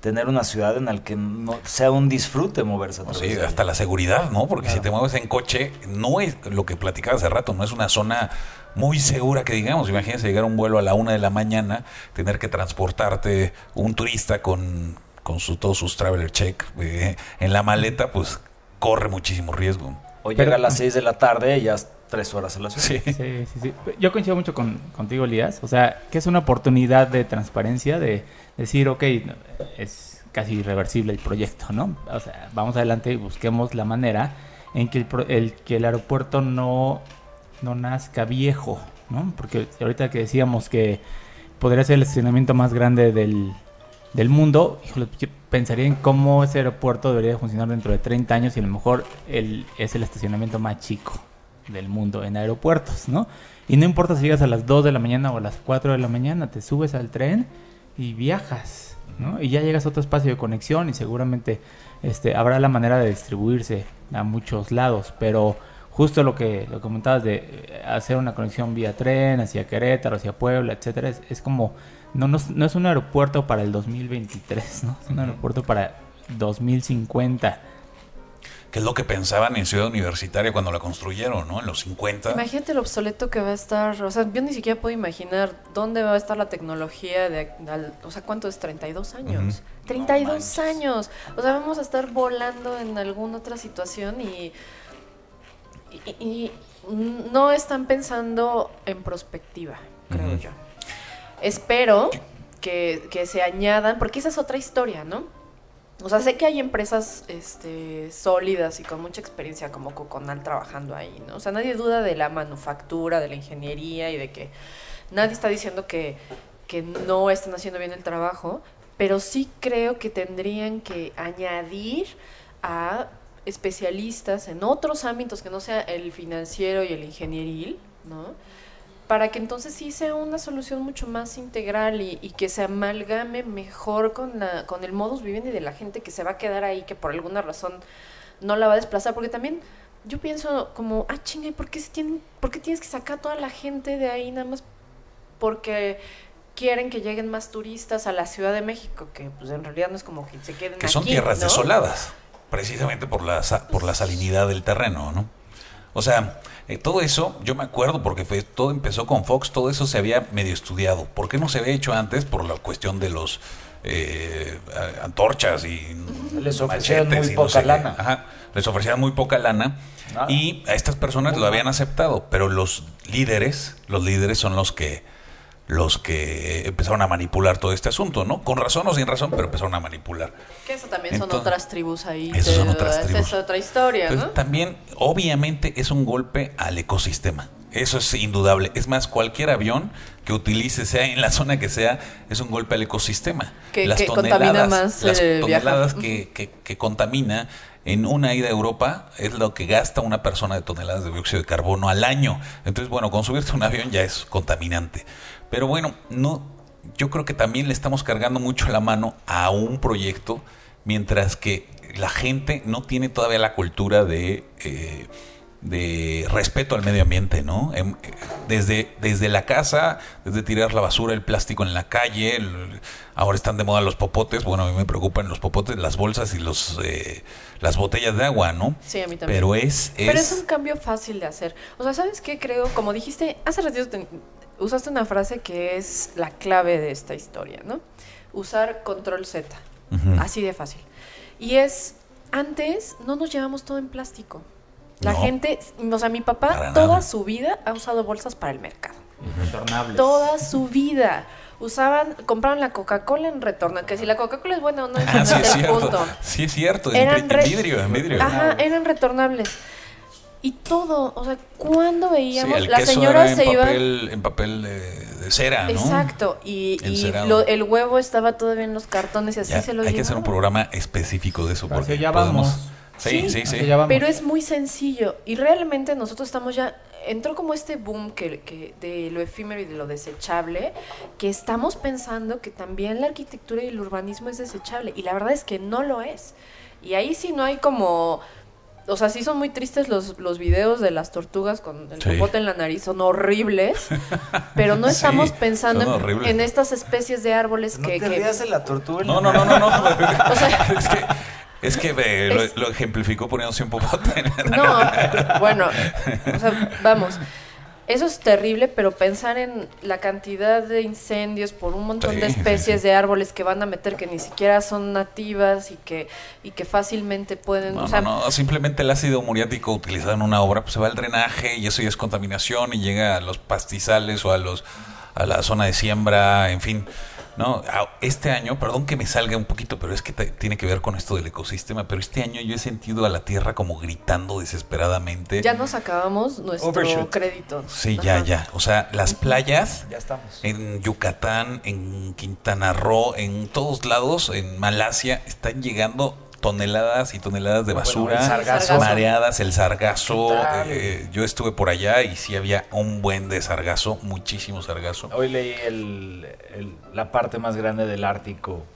tener una ciudad en la que no sea un disfrute moverse a través sí, hasta la seguridad, ¿no? Porque si te mueves en coche, no es lo que platicaba hace rato, no es una zona muy segura que digamos. Imagínense llegar a un vuelo a la una de la mañana, tener que transportarte un turista con, con su, todos sus traveler check eh, en la maleta, pues corre muchísimo riesgo. O Pero- llega a las 6 de la tarde y ya es 3 horas a la ciudad. Sí. Sí, sí, sí. Yo coincido mucho con, contigo, Elías. O sea, que es una oportunidad de transparencia, de decir, ok, es casi irreversible el proyecto, ¿no? O sea, vamos adelante y busquemos la manera en que el, que el aeropuerto no, no nazca viejo, ¿no? Porque ahorita que decíamos que podría ser el estacionamiento más grande del, del mundo, híjole, yo pensaría en cómo ese aeropuerto debería funcionar dentro de 30 años y a lo mejor el, es el estacionamiento más chico del mundo en aeropuertos, ¿no? Y no importa si llegas a las 2 de la mañana o a las 4 de la mañana, te subes al tren y viajas, ¿no? Y ya llegas a otro espacio de conexión y seguramente este, habrá la manera de distribuirse a muchos lados, pero justo lo que lo comentabas de eh, hacer una conexión vía tren hacia Querétaro, hacia Puebla, etcétera, es, es como no, no, no es un aeropuerto para el 2023, ¿no? Es un aeropuerto para 2050. Que es lo que pensaban en Ciudad Universitaria cuando la construyeron, ¿no? En los 50. Imagínate lo obsoleto que va a estar, o sea, yo ni siquiera puedo imaginar dónde va a estar la tecnología de, al- o sea, ¿cuánto es? 32 años. Ujú. 32 No manches. años. O sea, vamos a estar volando en alguna otra situación y, y, y no están pensando en prospectiva, creo yo. Espero que, que se añadan, porque esa es otra historia, ¿no? O sea, sé que hay empresas este, sólidas y con mucha experiencia como Coconal trabajando ahí, ¿no? O sea, nadie duda de la manufactura, de la ingeniería y de que nadie está diciendo que, que no están haciendo bien el trabajo, pero sí creo que tendrían que añadir a especialistas en otros ámbitos que no sea el financiero y el ingenieril, ¿no? Para que entonces sí sea una solución mucho más integral y, y que se amalgame mejor con, la, con el modus vivendi de la gente que se va a quedar ahí, que por alguna razón no la va a desplazar, porque también yo pienso como, ah, chinga, ¿y ¿por qué, se tienen, ¿por qué tienes que sacar a toda la gente de ahí nada más porque quieren que lleguen más turistas a la Ciudad de México? Que pues en realidad no es como que se queden que son aquí, tierras ¿no? desoladas, precisamente por la, por la salinidad del terreno, ¿no? O sea, eh, todo eso, yo me acuerdo porque fue, todo empezó con Fox, todo eso se había medio estudiado. ¿Por qué no se había hecho antes? Por la cuestión de los eh, antorchas y Les ofrecían muy no poca sé lana. Ajá, les ofrecían muy poca lana y a estas personas lo habían aceptado, pero los líderes, los líderes son los que los que empezaron a manipular todo este asunto, ¿no? Con razón o sin razón, pero empezaron a manipular. Que eso también son otras tribus ahí. Esas son otras esa tribus. es otra historia, Entonces, ¿no? también, obviamente, es un golpe al ecosistema. Eso es indudable. Es más, cualquier avión que utilice, sea en la zona que sea, es un golpe al ecosistema. Que- que contamina más, las eh, toneladas que, que- que contamina en una ida a Europa es lo que gasta una persona de toneladas de dióxido de carbono al año. Entonces, bueno, con subirse a un avión ya es contaminante. Pero bueno, no, yo creo que también le estamos cargando mucho la mano a un proyecto, mientras que la gente no tiene todavía la cultura de, eh, de respeto al medio ambiente, ¿no? Em, eh, Desde, desde la casa, desde tirar la basura, el plástico en la calle, el- ahora están de moda los popotes, bueno, a mí me preocupan los popotes, las bolsas y los eh, las botellas de agua, ¿no? Sí, a mí también. Pero es... Pero es- un cambio fácil de hacer. O sea, ¿sabes qué creo? Como dijiste, hace ratito usaste una frase que es la clave de esta historia, ¿no? Usar control Z. Así de fácil. Y es, antes no nos llevamos todo en plástico. La No. gente, o sea, mi papá Para toda nada. su vida ha usado bolsas para el mercado. Retornables. Toda su vida. Usaban, compraban la Coca-Cola en retorno. Que si la Coca-Cola es buena o no, Ah, sí, es el cierto. punto. Sí, es cierto. En, Eran en vidrio, en vidrio. Ajá, eran retornables. Y todo, o sea, cuando Sí, veíamos, el la queso señora era en se iba... en papel de, de cera, ¿no? Exacto, y, lo- el huevo estaba todavía en los cartones y así Ya, se lo hay que hacer un programa específico de eso. Pero Porque hacia allá podemos- vamos. Sí, sí, sí. Pero es muy sencillo y realmente nosotros estamos ya entró como este boom que, que de lo efímero y de lo desechable que estamos pensando que también la arquitectura y el urbanismo es desechable y la verdad es que no lo es y ahí sí no hay como o sea, sí son muy tristes los, los videos de las tortugas con el Sí. popote en la nariz, son horribles, pero no Sí, estamos pensando en, en estas especies de árboles No que... te que- rías de la tortuga. No, no, no, no, no. O sea- es que, es que eh, lo- Es- lo, ejemplificó poniéndose un popote. No, bueno, o sea, vamos. Eso es terrible, pero pensar en la cantidad de incendios por un montón Sí, de sí, especies sí. de árboles que van a meter que ni siquiera son nativas y que, y que fácilmente pueden. No, o sea, no, no, simplemente el ácido muriático utilizado en una obra pues se va al drenaje y eso ya es contaminación y llega a los pastizales o a los a la zona de siembra, en fin. No, A- este año, perdón que me salga un poquito, pero es que te- tiene que ver con esto del ecosistema, pero este año yo he sentido a la Tierra como gritando desesperadamente. Ya nos acabamos nuestro Overshoot. crédito. Sí, ya, ya. O sea, las playas Ya estamos. en Yucatán, en Quintana Roo, en todos lados, en Malasia, están llegando toneladas y toneladas de Bueno, basura, el sargazo. mareadas, el sargazo. Eh, yo estuve por allá y sí había un buen de sargazo, muchísimo sargazo. Hoy leí el, el- la parte más grande del Ártico.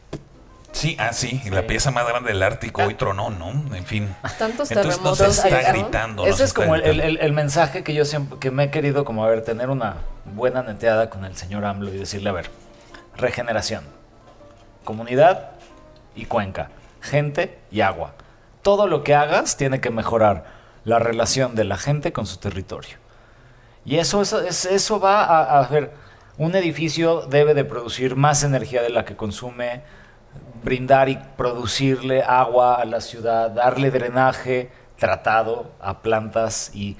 Sí, ah, sí, la pieza más grande del Ártico hoy tronó, ¿no? En fin. Tantos Entonces nos terremotos. está ¿no? gritando. nos Ese es como el- el mensaje que yo siempre que me he querido como a ver tener una buena neteada con el señor AMLO y decirle a ver regeneración comunidad y cuenca gente y agua. Todo lo que hagas tiene que mejorar la relación de la gente con su territorio. Y eso eso, es- eso va a, a ver un edificio debe de producir más energía de la que consume brindar y producirle agua a la ciudad, darle drenaje tratado a plantas y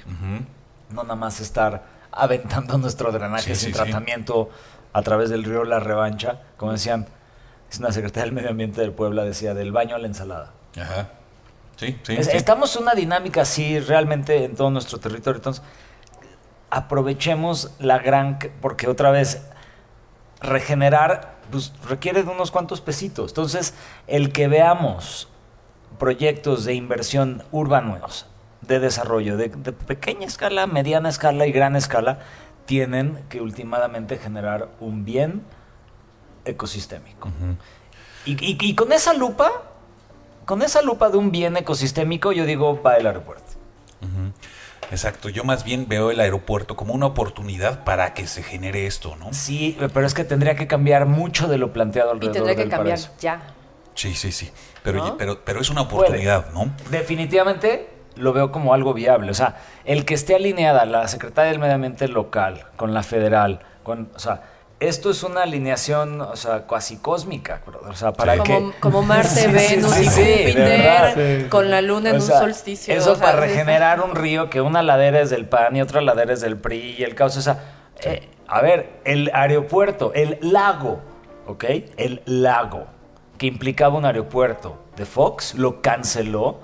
no nada más estar aventando nuestro drenaje Sí, sin sí, sí. tratamiento a través del río La Revancha, como decían, es una secretaria del Medio Ambiente del Puebla, decía, del baño a la ensalada. Ajá. Sí, sí. Es- sí. Estamos en una dinámica así realmente en todo nuestro territorio, entonces aprovechemos la gran, porque otra vez regenerar pues, requiere de unos cuantos pesitos. Entonces, el que veamos proyectos de inversión urbanos, de desarrollo, de, de pequeña escala, mediana escala y gran escala, tienen que últimamente generar un bien ecosistémico. Y, y- y con esa lupa, con esa lupa de un bien ecosistémico, yo digo, va el aeropuerto. Exacto, yo más bien veo el aeropuerto como una oportunidad para que se genere esto, ¿no? Sí, pero es que tendría que cambiar mucho de lo planteado Y alrededor tendría que del cambiar paraíso. ya. Sí, sí, sí. Pero, ¿No? pero, pero es una oportunidad, ¿no? Definitivamente lo veo como algo viable. O sea, el que esté alineada la Secretaría del Medio Ambiente local con la federal, con, o sea, esto es una alineación, o sea, casi cósmica, brother. O sea, para Sí. que... Como, como Marte, Sí, Venus sí, y Júpiter, con la luna en O un solsticio. Eso o sea, para regenerar un río que una ladera es del PAN y otra ladera es del PRI y el caos. O sea, eh, a ver, el aeropuerto, el lago, ¿ok? El lago que implicaba un aeropuerto de Fox lo canceló.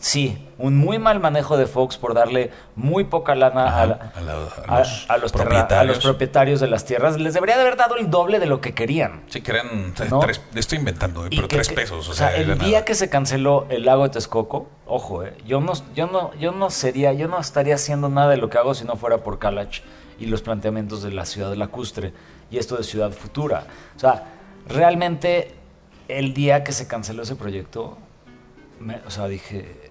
Sí, un muy mal manejo de Fox por darle muy poca lana Ajá, a, la- a la- a a- los a los terra- propietarios. a los propietarios de las tierras. Les debería de haber dado el doble de lo que querían. Sí, que eran eh, ¿No? tres, estoy inventando, Y pero que- tres pesos. O, sea, el día nada. que se canceló el lago de Texcoco, ojo, eh, yo no, yo no, yo no sería, yo no estaría haciendo nada de lo que hago si no fuera por Kalach y los planteamientos de la ciudad lacustre y esto de ciudad futura. O sea, realmente el día que se canceló ese proyecto, me- o sea, dije,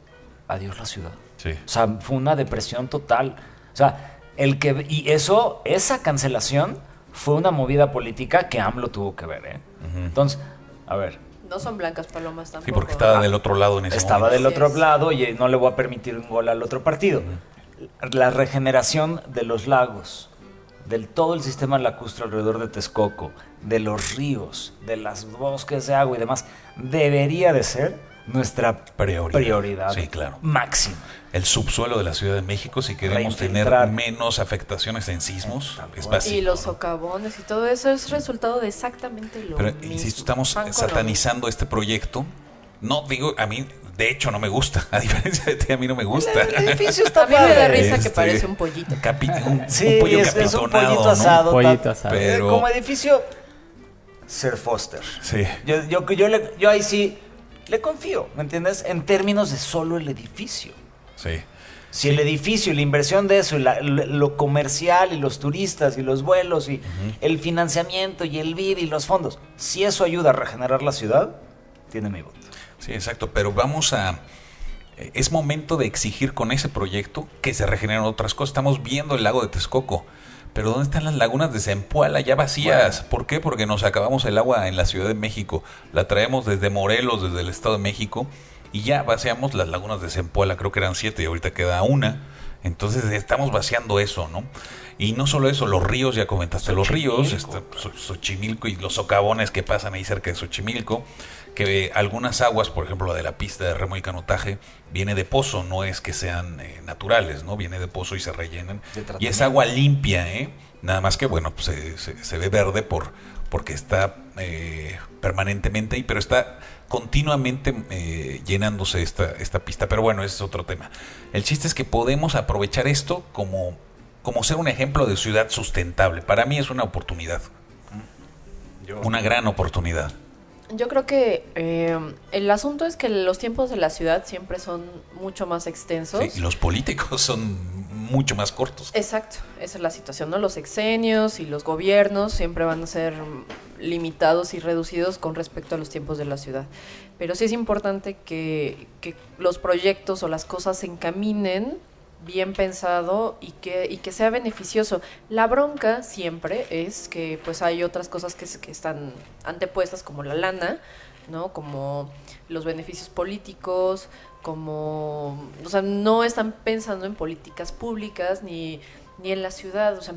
adiós la ciudad. Sí. O sea, fue una depresión total. O sea, el que y eso, esa cancelación fue una movida política que AMLO tuvo que ver, ¿eh? Entonces, a ver, No son blancas palomas tampoco. Sí, porque estaba del otro lado en ese estaba momento. del otro lado y no le voy a permitir un gol al otro partido. La regeneración de los lagos, del todo el sistema lacustre alrededor de Texcoco, de los ríos, de las bosques de agua y demás, debería de ser nuestra Prioridad. prioridad, Sí, claro. máxima. El subsuelo de la Ciudad de México, si queremos tener menos afectaciones en sismos, es básico. Y los socavones y todo eso es resultado de exactamente lo Pero mismo. insisto, estamos satanizando este proyecto. No digo, a mí, de hecho, no me gusta. A diferencia de ti, a mí no me gusta. El edificio está A mí me da risa que Este, parece un pollito. Capi- un, un pollo es, es un pollito ¿no? asado. Pollito asado. Pero- Como edificio, Sir Foster. Sí. Yo, yo, yo, le- yo ahí sí le confío, ¿me entiendes? En términos de solo el edificio. Sí. Si el edificio y la inversión de eso, y la- lo, comercial y los turistas y los vuelos y el financiamiento y el BID y los fondos, si eso ayuda a regenerar la ciudad, tiene mi voto. Sí, exacto. Pero vamos a. eh, Es momento de exigir con ese proyecto que se regeneren otras cosas. Estamos viendo el lago de Texcoco. Pero ¿dónde están las lagunas de Zempoala ya vacías? ¿Por qué? Porque nos acabamos el agua en la Ciudad de México. La traemos desde Morelos, desde el Estado de México. Y ya vaciamos las lagunas de Zempoala. Creo que eran siete y ahorita queda una. Entonces estamos vaciando eso, ¿no? Y no solo eso, los ríos, ya comentaste los ríos, este, Xo- Xochimilco y los socavones que pasan ahí cerca de Xochimilco, que algunas aguas, por ejemplo la de la pista de remo y canotaje, viene de pozo, no es que sean eh, naturales, ¿no? Viene de pozo y se rellenan. Y es agua limpia, ¿eh? Nada más que, bueno, pues se, se- se ve verde por porque está eh, permanentemente ahí, pero está continuamente eh, llenándose esta, esta pista. Pero bueno, ese es otro tema. El chiste es que podemos aprovechar esto como, como ser un ejemplo de ciudad sustentable. Para mí es una oportunidad, una gran oportunidad. Yo creo que eh, el asunto es que los tiempos de la ciudad siempre son mucho más extensos. Sí, y los políticos son mucho más cortos. Exacto, esa es la situación, ¿no? Los exenios y los gobiernos siempre van a ser limitados y reducidos con respecto a los tiempos de la ciudad. Pero sí es importante que, que los proyectos o las cosas se encaminen bien pensado y que, y que sea beneficioso. La bronca siempre es que pues hay otras cosas que, que están antepuestas como la lana, ¿no? Como los beneficios políticos, como, o sea, no están pensando en políticas públicas ni, ni en la ciudad, o sea,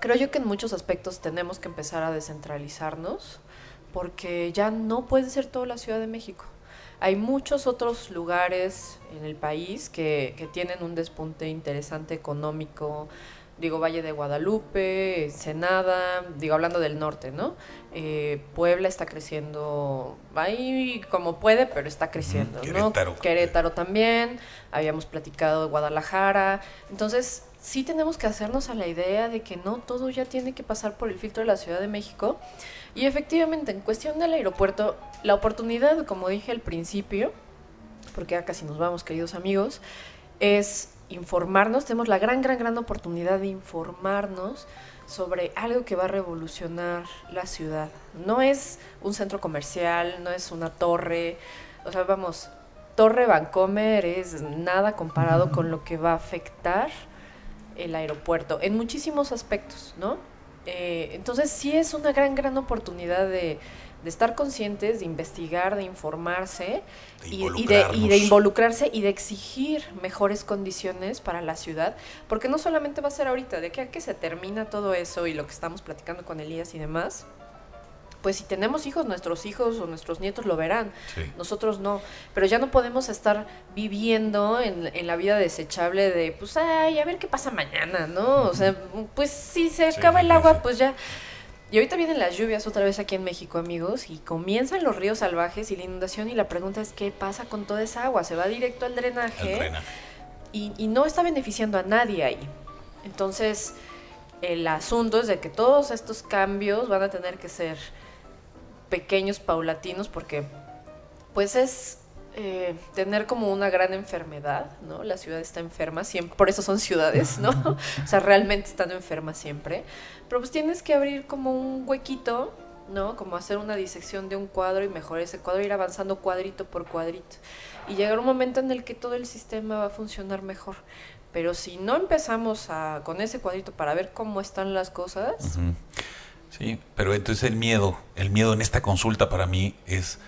creo yo que en muchos aspectos tenemos que empezar a descentralizarnos porque ya no puede ser toda la Ciudad de México. Hay muchos otros lugares en el país que, que tienen un despunte interesante económico, digo Valle de Guadalupe, Ensenada, digo hablando del norte, ¿no? Eh, Puebla está creciendo ahí como puede, pero está creciendo, Ujú, ¿no? Querétaro. Querétaro también, habíamos platicado de Guadalajara, entonces sí tenemos que hacernos a la idea de que no todo ya tiene que pasar por el filtro de la Ciudad de México y efectivamente en cuestión del aeropuerto, la oportunidad, como dije al principio, porque ya casi nos vamos queridos amigos, es informarnos, tenemos la gran, gran, gran oportunidad de informarnos sobre algo que va a revolucionar la ciudad. No es un centro comercial, no es una torre, o sea, vamos, Torre Vancomer es nada comparado con lo que va a afectar el aeropuerto en muchísimos aspectos, ¿no? Eh, entonces sí es una gran, gran oportunidad de, de estar conscientes, de investigar, de informarse De y, y de, y de involucrarnos. involucrarse y de exigir mejores condiciones para la ciudad, porque no solamente va a ser ahorita, de que a que se termina todo eso y lo que estamos platicando con Elías y demás, pues si tenemos hijos, nuestros hijos o nuestros nietos lo verán, Sí. nosotros no, pero ya no podemos estar viviendo en, en la vida desechable de, pues, ay, a ver qué pasa mañana, ¿no? O sea, pues si se acaba sí, el agua, pues ya. Y ahorita vienen las lluvias otra vez aquí en México, amigos, y comienzan los ríos salvajes y la inundación y la pregunta es, ¿qué pasa con toda esa agua? ¿Se va directo al drenaje? Drenaje. y, y no está beneficiando a nadie ahí. Entonces, el asunto es de que todos estos cambios van a tener que ser pequeños, paulatinos, porque pues es eh, tener como una gran enfermedad, ¿no? La ciudad está enferma, siempre, por eso son ciudades, ¿no? o sea, realmente están enfermas siempre. Pero pues tienes que abrir como un huequito, ¿no? Como hacer una disección de un cuadro y mejorar ese cuadro, ir avanzando cuadrito por cuadrito. Y llegar un momento en el que todo el sistema va a funcionar mejor. Pero si no empezamos a, con ese cuadrito para ver cómo están las cosas, Ujú. Sí, pero entonces el miedo, el miedo en esta consulta para mí es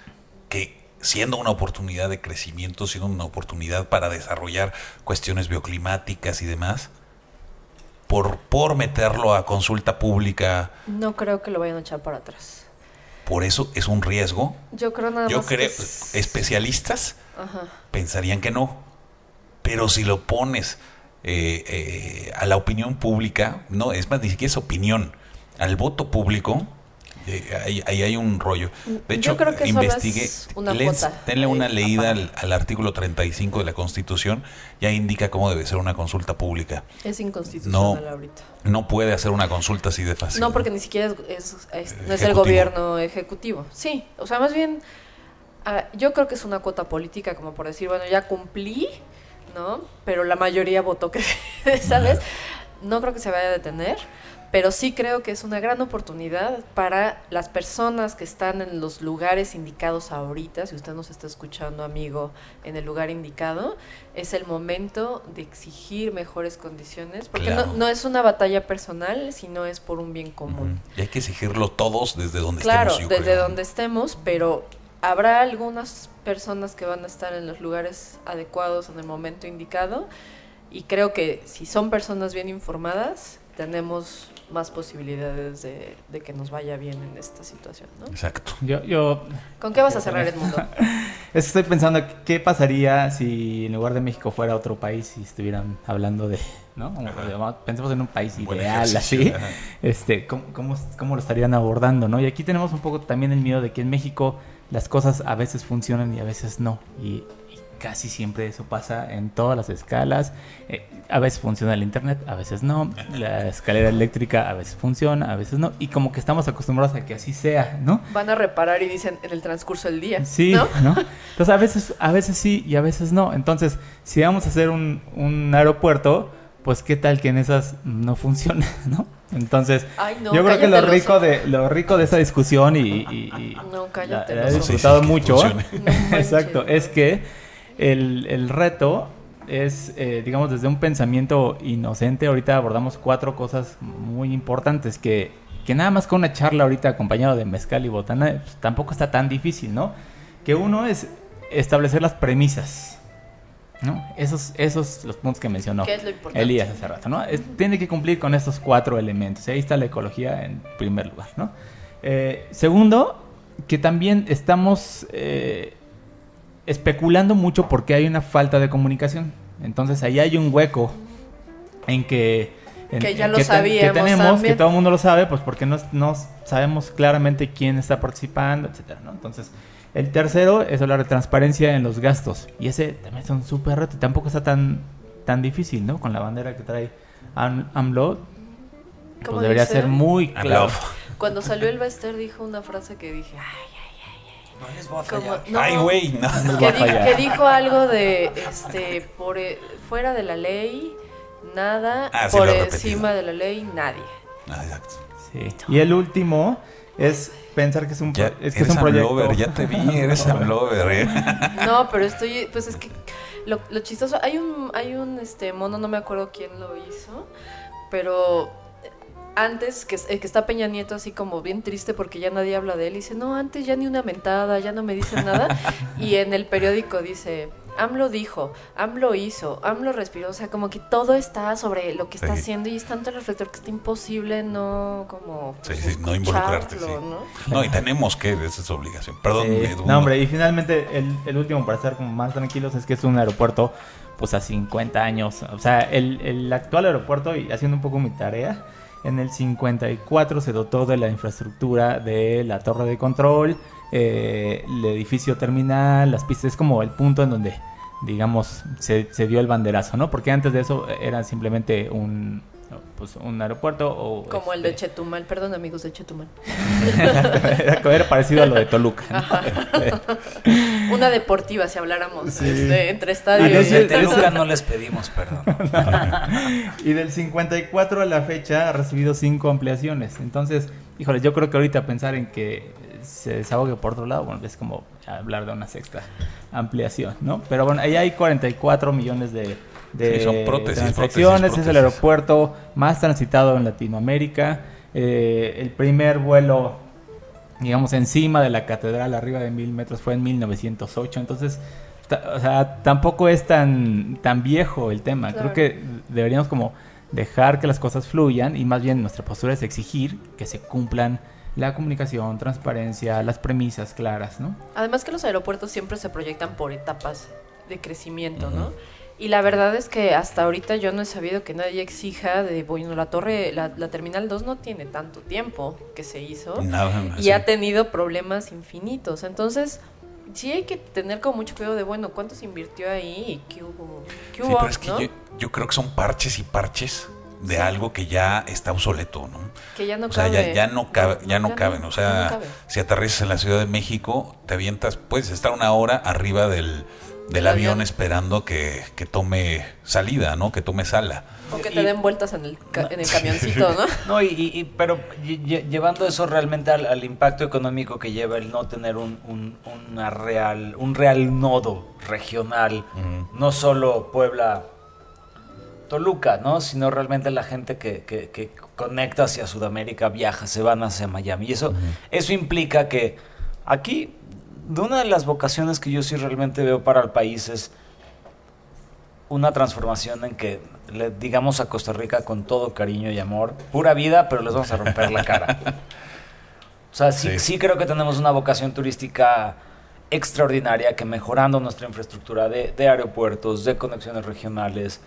que siendo una oportunidad de crecimiento, siendo una oportunidad para desarrollar cuestiones bioclimáticas y demás, por, por meterlo a consulta pública, no creo que lo vayan a echar para atrás. por eso es un riesgo. Yo creo nada Yo más. que creo, es- especialistas Ajá. pensarían que no, pero si lo pones eh, eh, a la opinión pública, no, es más, ni siquiera es opinión, al voto público, eh, ahí, ahí hay un rollo. De hecho, Yo creo que solo investigue, es una les- denle una leída al, al artículo 35 de la Constitución, ya indica cómo debe ser una consulta pública. Es inconstitucional No. ahorita. No puede hacer una consulta así de fácil. No, porque ni siquiera es, es- es- no es el gobierno ejecutivo. Sí, o sea, más bien, ah, yo creo que es una cuota política, como por decir, bueno, ya cumplí, ¿no? Pero la mayoría votó que, ¿sabes? No creo que se vaya a detener, pero sí creo que es una gran oportunidad para las personas que están en los lugares indicados ahorita. Si usted nos está escuchando, amigo, en el lugar indicado, es el momento de exigir mejores condiciones, porque Claro. no, no es una batalla personal, sino es por un bien común. Ujú. Y hay que exigirlo todos desde donde Claro, estemos. yo desde donde estemos, pero habrá algunas personas que van a estar en los lugares adecuados en el momento indicado y creo que si son personas bien informadas, tenemos más posibilidades de, de que nos vaya bien en esta situación, ¿no? Exacto. Yo, yo ¿Con qué vas a cerrar el mundo? es que estoy pensando qué pasaría si en lugar de México fuera otro país y estuvieran hablando de, ¿no? Pensemos en un país Buen ideal, así. ajá. Este, ¿cómo, cómo, cómo lo estarían abordando, no? Y aquí tenemos un poco también el miedo de que en México las cosas a veces funcionan y a veces no. Y casi siempre eso pasa en todas las escalas. Eh, a veces funciona el internet, a veces no. La escalera eléctrica a veces funciona, a veces no. Y como que estamos acostumbrados a que así sea, ¿no? Van a reparar y dicen en el transcurso del día, Sí, ¿no? ¿no? Entonces a veces, a veces sí y a veces no. Entonces, si vamos a hacer un, un aeropuerto, pues qué tal que en esas no funciona, ¿no? Entonces, Ay, no, yo creo que lo rico de lo rico de esa discusión y, y- y No, la- he disfrutado mucho. Exacto, es que el, el reto es, eh, digamos, desde un pensamiento inocente. Ahorita abordamos cuatro cosas muy importantes que, que nada más con una charla ahorita acompañado de mezcal y botana pues, tampoco está tan difícil, ¿no? Que uno es establecer las premisas, ¿no? Esos, esos los puntos que mencionó ¿Qué es lo importante? Elías hace rato, ¿no? Es- tiene que cumplir con estos cuatro elementos. Ahí está la ecología en primer lugar, ¿no? Eh, segundo, que también estamos eh, especulando mucho porque hay una falta de comunicación. Entonces ahí hay un hueco en que... en- Que ya en lo que sabíamos que tenemos, también. que todo el mundo lo sabe, pues porque no, no sabemos claramente quién está participando, etcétera, ¿no? Entonces, el tercero es hablar de transparencia en los gastos. Y ese también es un súper reto y tampoco está tan, tan difícil, ¿no? Con la bandera que trae Am- AMLO, pues ¿Cómo debería dice? ser muy claro. Cuando salió el Bester dijo una frase que dije, ay, No les voy a como, fallar. no, Ay, güey, no. les voy que, a di- fallar. que dijo algo de, este, por e- fuera de la ley, nada, Ah, sí por encima de la ley, nadie. Ah, exacto. Sí. Y el último es pensar que es un, Ya, es, que es eres un proyecto. Ya te vi, eres Amlover. ¿eh? No, pero estoy, pues es que lo, lo chistoso, hay un, hay un este mono, no me acuerdo quién lo hizo, pero antes que, eh, que está Peña Nieto así como bien triste porque ya nadie habla de él. Y dice, no, antes ya ni una mentada, ya no me dicen nada. y en el periódico dice, AMLO dijo, AMLO hizo, AMLO respiró. O sea, como que todo está sobre lo que está Sí. haciendo y es tanto el reflector que está imposible no como... Sí, pues, sí, no involucrarte. Sí. ¿no? No, y tenemos que, esa es obligación. Perdón, Edu, no, hombre, y finalmente el, el último para estar como más tranquilos es que es un aeropuerto pues a 50 años. O sea, el, el actual aeropuerto, y haciendo un poco mi tarea, en el 54 se dotó de la infraestructura de la torre de control, eh, el edificio terminal, las pistas, es como el punto en donde, digamos, se, se dio el banderazo, ¿no? Porque antes de eso era simplemente un, pues, un aeropuerto o... Como el de este, Chetumal, perdón amigos de Chetumal. era, era parecido a lo de Toluca. ¿no? Una deportiva si habláramos Sí. este, entre Y estadios. de Desde ese- Teluca no les pedimos perdón. Y del 54 a la fecha ha recibido cinco ampliaciones. Entonces, híjole, yo creo que ahorita pensar en que se desahogue por otro lado, bueno, es como hablar de una sexta ampliación, ¿no? Pero bueno, ahí hay 44 millones de, de Sí, son prótesis, transacciones. prótesis, Es el aeropuerto más transitado en Latinoamérica. Eh, el primer vuelo, digamos, encima de la catedral, arriba de mil metros, fue en 1908. Entonces, o sea, tampoco es tan, tan viejo el tema. Claro. Creo que deberíamos como dejar que las cosas fluyan y más bien nuestra postura es exigir que se cumplan la comunicación, transparencia, las premisas claras, ¿no? Además que los aeropuertos siempre se proyectan por etapas de crecimiento, ¿no? Y la verdad es que hasta ahorita yo no he sabido que nadie exija de, bueno, la torre, la, la Terminal 2 no tiene tanto tiempo que se hizo Nada, y sí. ha tenido problemas infinitos. Entonces, sí hay que tener como mucho cuidado de, bueno, ¿cuánto se invirtió ahí y qué hubo? ¿Qué Sí, hubo, pero es que no? yo, yo creo que son parches y parches de algo que ya está obsoleto, ¿no? Que ya no O sea, cabe. ya, ya no cabe, ya no caben. O sea, no si aterrizas en la Ciudad de México, te avientas, puedes estar una hora arriba del, del avión avión. esperando que, que tome salida, ¿no? Que tome sala. O que Y- te den vueltas en el, ca- en el camioncito, ¿no? No, y, pero lle- lle- llevando eso realmente al, al impacto económico que lleva el no tener un, un, una real, un real nodo regional, no solo Puebla, Toluca, ¿no? Sino realmente la gente que, que- que conecta hacia Sudamérica, viaja, se van hacia Miami. Y eso, eso implica que aquí, de una de las vocaciones que yo sí realmente veo para el país es una transformación en que le digamos a Costa Rica con todo cariño y amor, pura vida, pero les vamos a romper la cara. O sea, sí, Sí. sí creo que tenemos una vocación turística extraordinaria que mejorando nuestra infraestructura de, de aeropuertos, de conexiones regionales,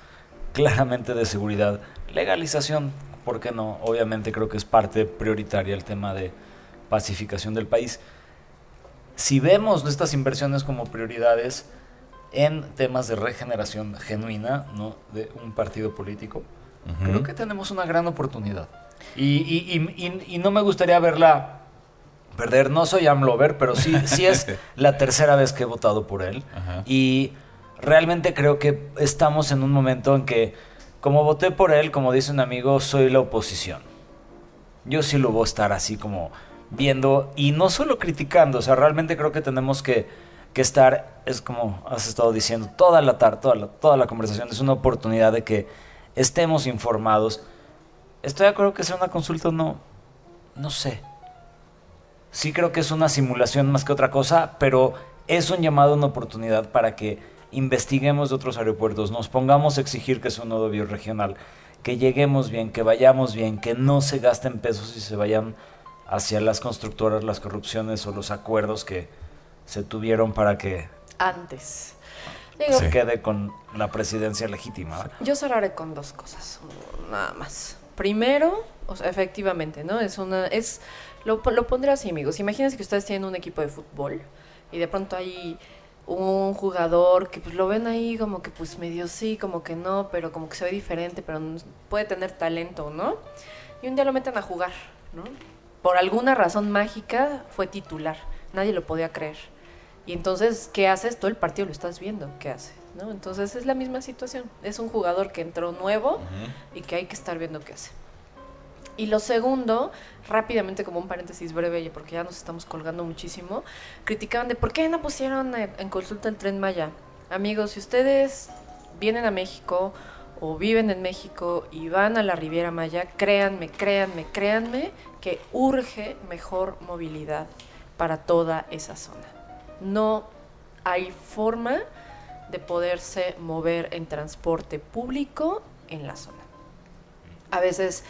claramente de seguridad, legalización, ¿por qué no? Obviamente creo que es parte prioritaria el tema de pacificación del país. Si vemos estas inversiones como prioridades en temas de regeneración genuina, ¿no? De un partido político, creo que tenemos una gran oportunidad. Y, y- y- y- y no me gustaría verla perder. No soy AMLover, pero sí, sí es la tercera vez que he votado por él. Ajá. Y realmente creo que estamos en un momento en que, como voté por él, como dice un amigo, soy la oposición. Yo sí lo voy a estar así como viendo y no solo criticando, o sea, realmente creo que tenemos que, que estar, es como has estado diciendo, toda la tarde, toda la, toda la conversación es una oportunidad de que estemos informados. Estoy de acuerdo que sea una consulta, no, no sé. Sí creo que es una simulación más que otra cosa, pero es un llamado, una oportunidad para que investiguemos de otros aeropuertos, nos pongamos a exigir que sea un nodo bioregional, que lleguemos bien, que vayamos bien, que no se gasten pesos y se vayan hacia las constructoras, las corrupciones o los acuerdos que se tuvieron para que Antes. Digo, Sí. quede con la presidencia legítima. ¿verdad? Yo cerraré con dos cosas, nada más. Primero, o sea, efectivamente, ¿no? Es una, es, lo, lo pondré así, amigos. Imagínense que ustedes tienen un equipo de fútbol y de pronto hay un jugador que pues lo ven ahí como que pues medio sí, como que no, pero como que se ve diferente, pero puede tener talento, ¿no? Y un día lo meten a jugar, ¿no? Por alguna razón mágica fue titular, nadie lo podía creer. Y entonces, ¿qué haces? Todo el partido lo estás viendo, ¿qué hace? ¿No? Entonces es la misma situación. Es un jugador que entró nuevo y que hay que estar viendo qué hace. Y lo segundo, rápidamente como un paréntesis breve, porque ya nos estamos colgando muchísimo, criticaban de por qué no pusieron eh, en consulta el tren Maya. Amigos, si ustedes vienen a México o viven en México y van a la Riviera Maya, créanme, créanme, créanme que urge mejor movilidad para toda esa zona. No hay forma de poderse mover en transporte público en la zona. A veces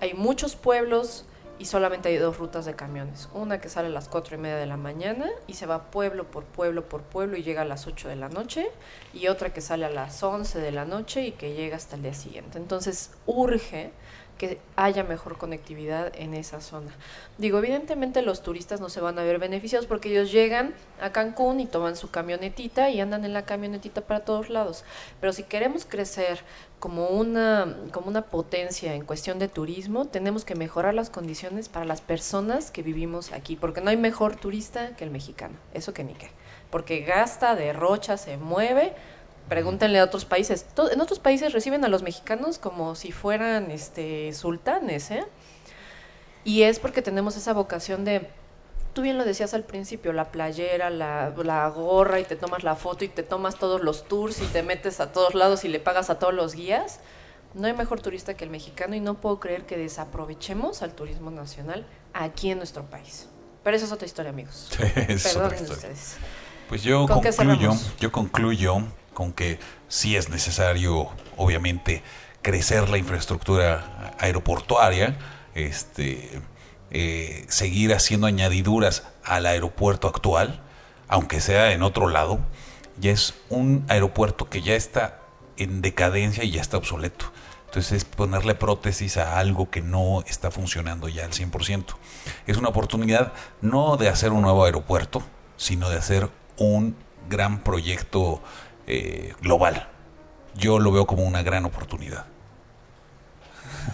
hay muchos pueblos y solamente hay dos rutas de camiones. Una que sale a las 4 y media de la mañana y se va pueblo por pueblo por pueblo y llega a las 8 de la noche. Y otra que sale a las 11 de la noche y que llega hasta el día siguiente. Entonces urge que haya mejor conectividad en esa zona. Digo, evidentemente los turistas no se van a ver beneficiados porque ellos llegan a Cancún y toman su camionetita y andan en la camionetita para todos lados. Pero si queremos crecer como una, como una potencia en cuestión de turismo, tenemos que mejorar las condiciones para las personas que vivimos aquí, porque no hay mejor turista que el mexicano, eso que ni qué, porque gasta, derrocha, se mueve, pregúntenle a otros países, en otros países reciben a los mexicanos como si fueran este sultanes, ¿eh? Y es porque tenemos esa vocación de tú bien lo decías al principio, la playera, la, la, gorra y te tomas la foto y te tomas todos los tours y te metes a todos lados y le pagas a todos los guías. No hay mejor turista que el mexicano y no puedo creer que desaprovechemos al turismo nacional aquí en nuestro país. Pero esa es otra historia, amigos. Perdonen ustedes. Pues yo concluyo, yo concluyo con que sí es necesario, obviamente, crecer la infraestructura aeroportuaria, este eh, seguir haciendo añadiduras al aeropuerto actual, aunque sea en otro lado, ya es un aeropuerto que ya está en decadencia y ya está obsoleto. Entonces es ponerle prótesis a algo que no está funcionando ya al 100%. Es una oportunidad no de hacer un nuevo aeropuerto, sino de hacer un gran proyecto eh, global. Yo lo veo como una gran oportunidad.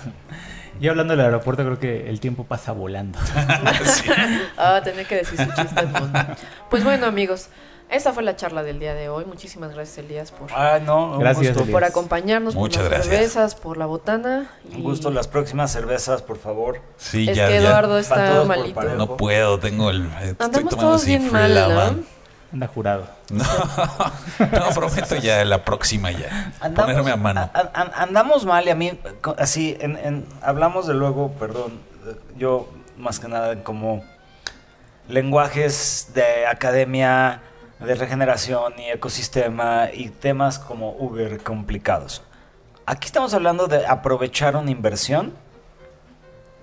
Y hablando del aeropuerto, creo que el tiempo pasa volando. Ah, tenía que decir su chiste Pues bueno, amigos, esta fue la charla del día de hoy. Muchísimas gracias, Elías, por, ah, no, gracias, por acompañarnos, Muchas por las cervezas, por la botana. Un gusto. Las próximas cervezas, por favor. Sí, es ya, que Eduardo está malito. No puedo, tengo el. Andamos todos bien mal, ¿no? Anda jurado. No, no, prometo ya la próxima ya. Andamos, ponerme a mano. andamos mal y a mí, así, en, hablamos de luego, perdón, yo más que nada como lenguajes de academia, de regeneración y ecosistema y temas como Uber complicados. Aquí estamos hablando de aprovechar una inversión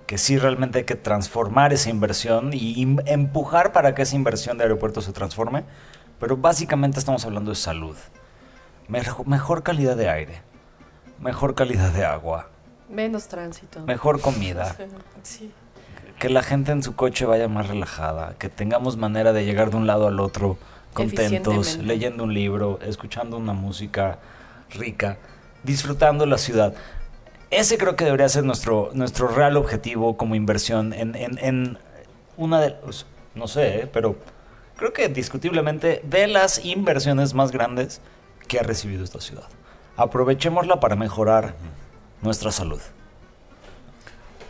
que sí realmente hay que transformar esa inversión y empujar para que esa inversión de aeropuertos se transforme, pero básicamente estamos hablando de salud. Mejor calidad de aire, mejor calidad de agua. Menos tránsito. Mejor comida. Que la gente en su coche vaya más relajada, que tengamos manera de llegar de un lado al otro contentos, leyendo un libro, escuchando una música rica, disfrutando la ciudad. Ese creo que debería ser nuestro, nuestro real objetivo como inversión en, en, una de... Pues, no sé, ¿eh? pero creo que discutiblemente de las inversiones más grandes que ha recibido esta ciudad. Aprovechémosla para mejorar nuestra salud.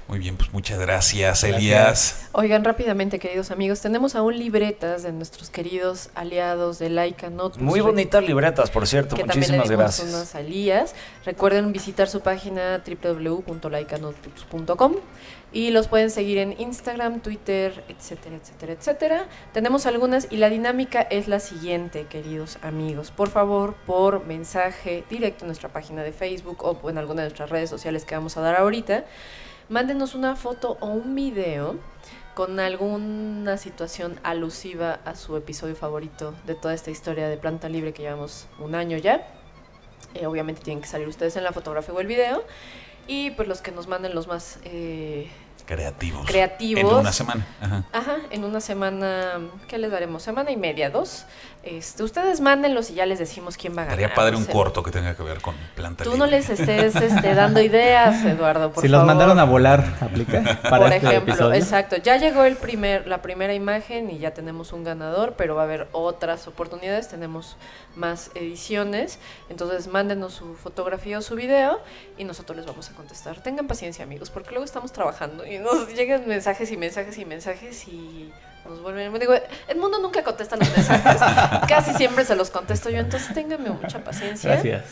Muy bien, pues muchas gracias, Elías. Oigan, rápidamente, queridos amigos, tenemos aún libretas de nuestros queridos aliados de Laika Notebooks. Muy bonitas libretas, por cierto. Muchísimas gracias. unas a Elías. Recuerden visitar su página www.laikanotebooks.com y los pueden seguir en Instagram, Twitter, etcétera, etcétera, etcétera. Tenemos algunas y la dinámica es la siguiente, queridos amigos. Por favor, por mensaje directo en nuestra página de Facebook o en alguna de nuestras redes sociales que vamos a dar ahorita mándenos una foto o un video con alguna situación alusiva a su episodio favorito de toda esta historia de Planta Libre que llevamos un año ya. Eh, obviamente tienen que salir ustedes en la fotografía o el video. Y pues los que nos manden los más eh, creativos. Creativos. En una semana. Ajá. en una semana, ¿qué les daremos? Semana y media, dos. Este, ustedes mándenlos y ya les decimos quién va a ganar. Sería padre un corto que tenga que ver con planta Tú no les estés este, dando ideas, Eduardo, por Si los mandaron a volar, ¿aplica? Para por este ejemplo, exacto. Ya llegó el primer, la primera imagen y ya tenemos un ganador, pero va a haber otras oportunidades, tenemos más ediciones. Entonces mándenos su fotografía o su video y nosotros les vamos a contestar. Tengan paciencia, amigos, porque luego estamos trabajando y nos llegan mensajes y mensajes y mensajes y nos vuelven. Digo, el mundo nunca contesta los mensajes. Casi siempre se los contesto yo, entonces ténganme mucha paciencia. Gracias.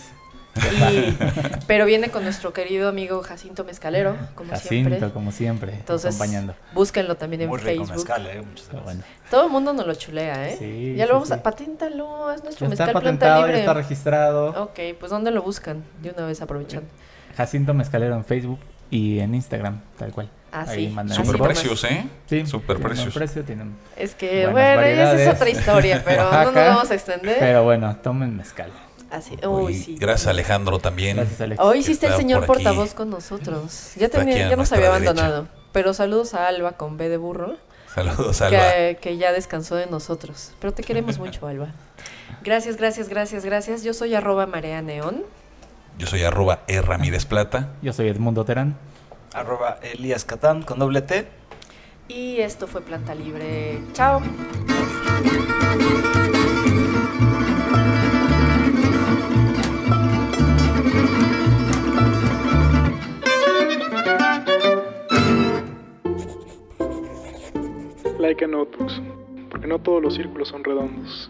Y- pero viene con nuestro querido amigo Jacinto Mezcalero, como Jacinto, siempre. como siempre, Entonces, acompañando. búsquenlo también en Muy rico Facebook. mezcal, ¿eh? Muchas gracias. bueno, Todo el mundo nos lo chulea, ¿eh? Sí, ya lo sí, vamos sí. a... Paténtalo, es nuestro está mezcal planta patentado, ya libre. está registrado. Ok, pues ¿dónde lo buscan? De una vez aprovechando. Jacinto Mezcalero en Facebook y en Instagram, tal cual. Ah, Ahí sí. mandan Así Super precios, ¿eh? Sí, Super precios. buen precio, tienen- Es que, bueno, esa es otra historia, pero no nos vamos a extender. Pero bueno, tomen mezcal. Así, uy, sí. Gracias Alejandro también. Gracias, Alex. Hoy está el señor por portavoz con nosotros. Ya, tenía, ya nos había derecha. abandonado. Pero saludos a Alba con B de burro, Saludos, Alba. que, que ya descansó de nosotros. Pero te queremos mucho, Alba. Gracias, gracias, gracias, gracias. Yo soy arroba Marea Neón. Yo soy arroba E. Ramírez Plata. Yo soy Edmundo Terán. Arroba Elías Catán con doble T. Y esto fue Planta Libre. Chao. Like a notebooks, porque no todos los círculos son redondos.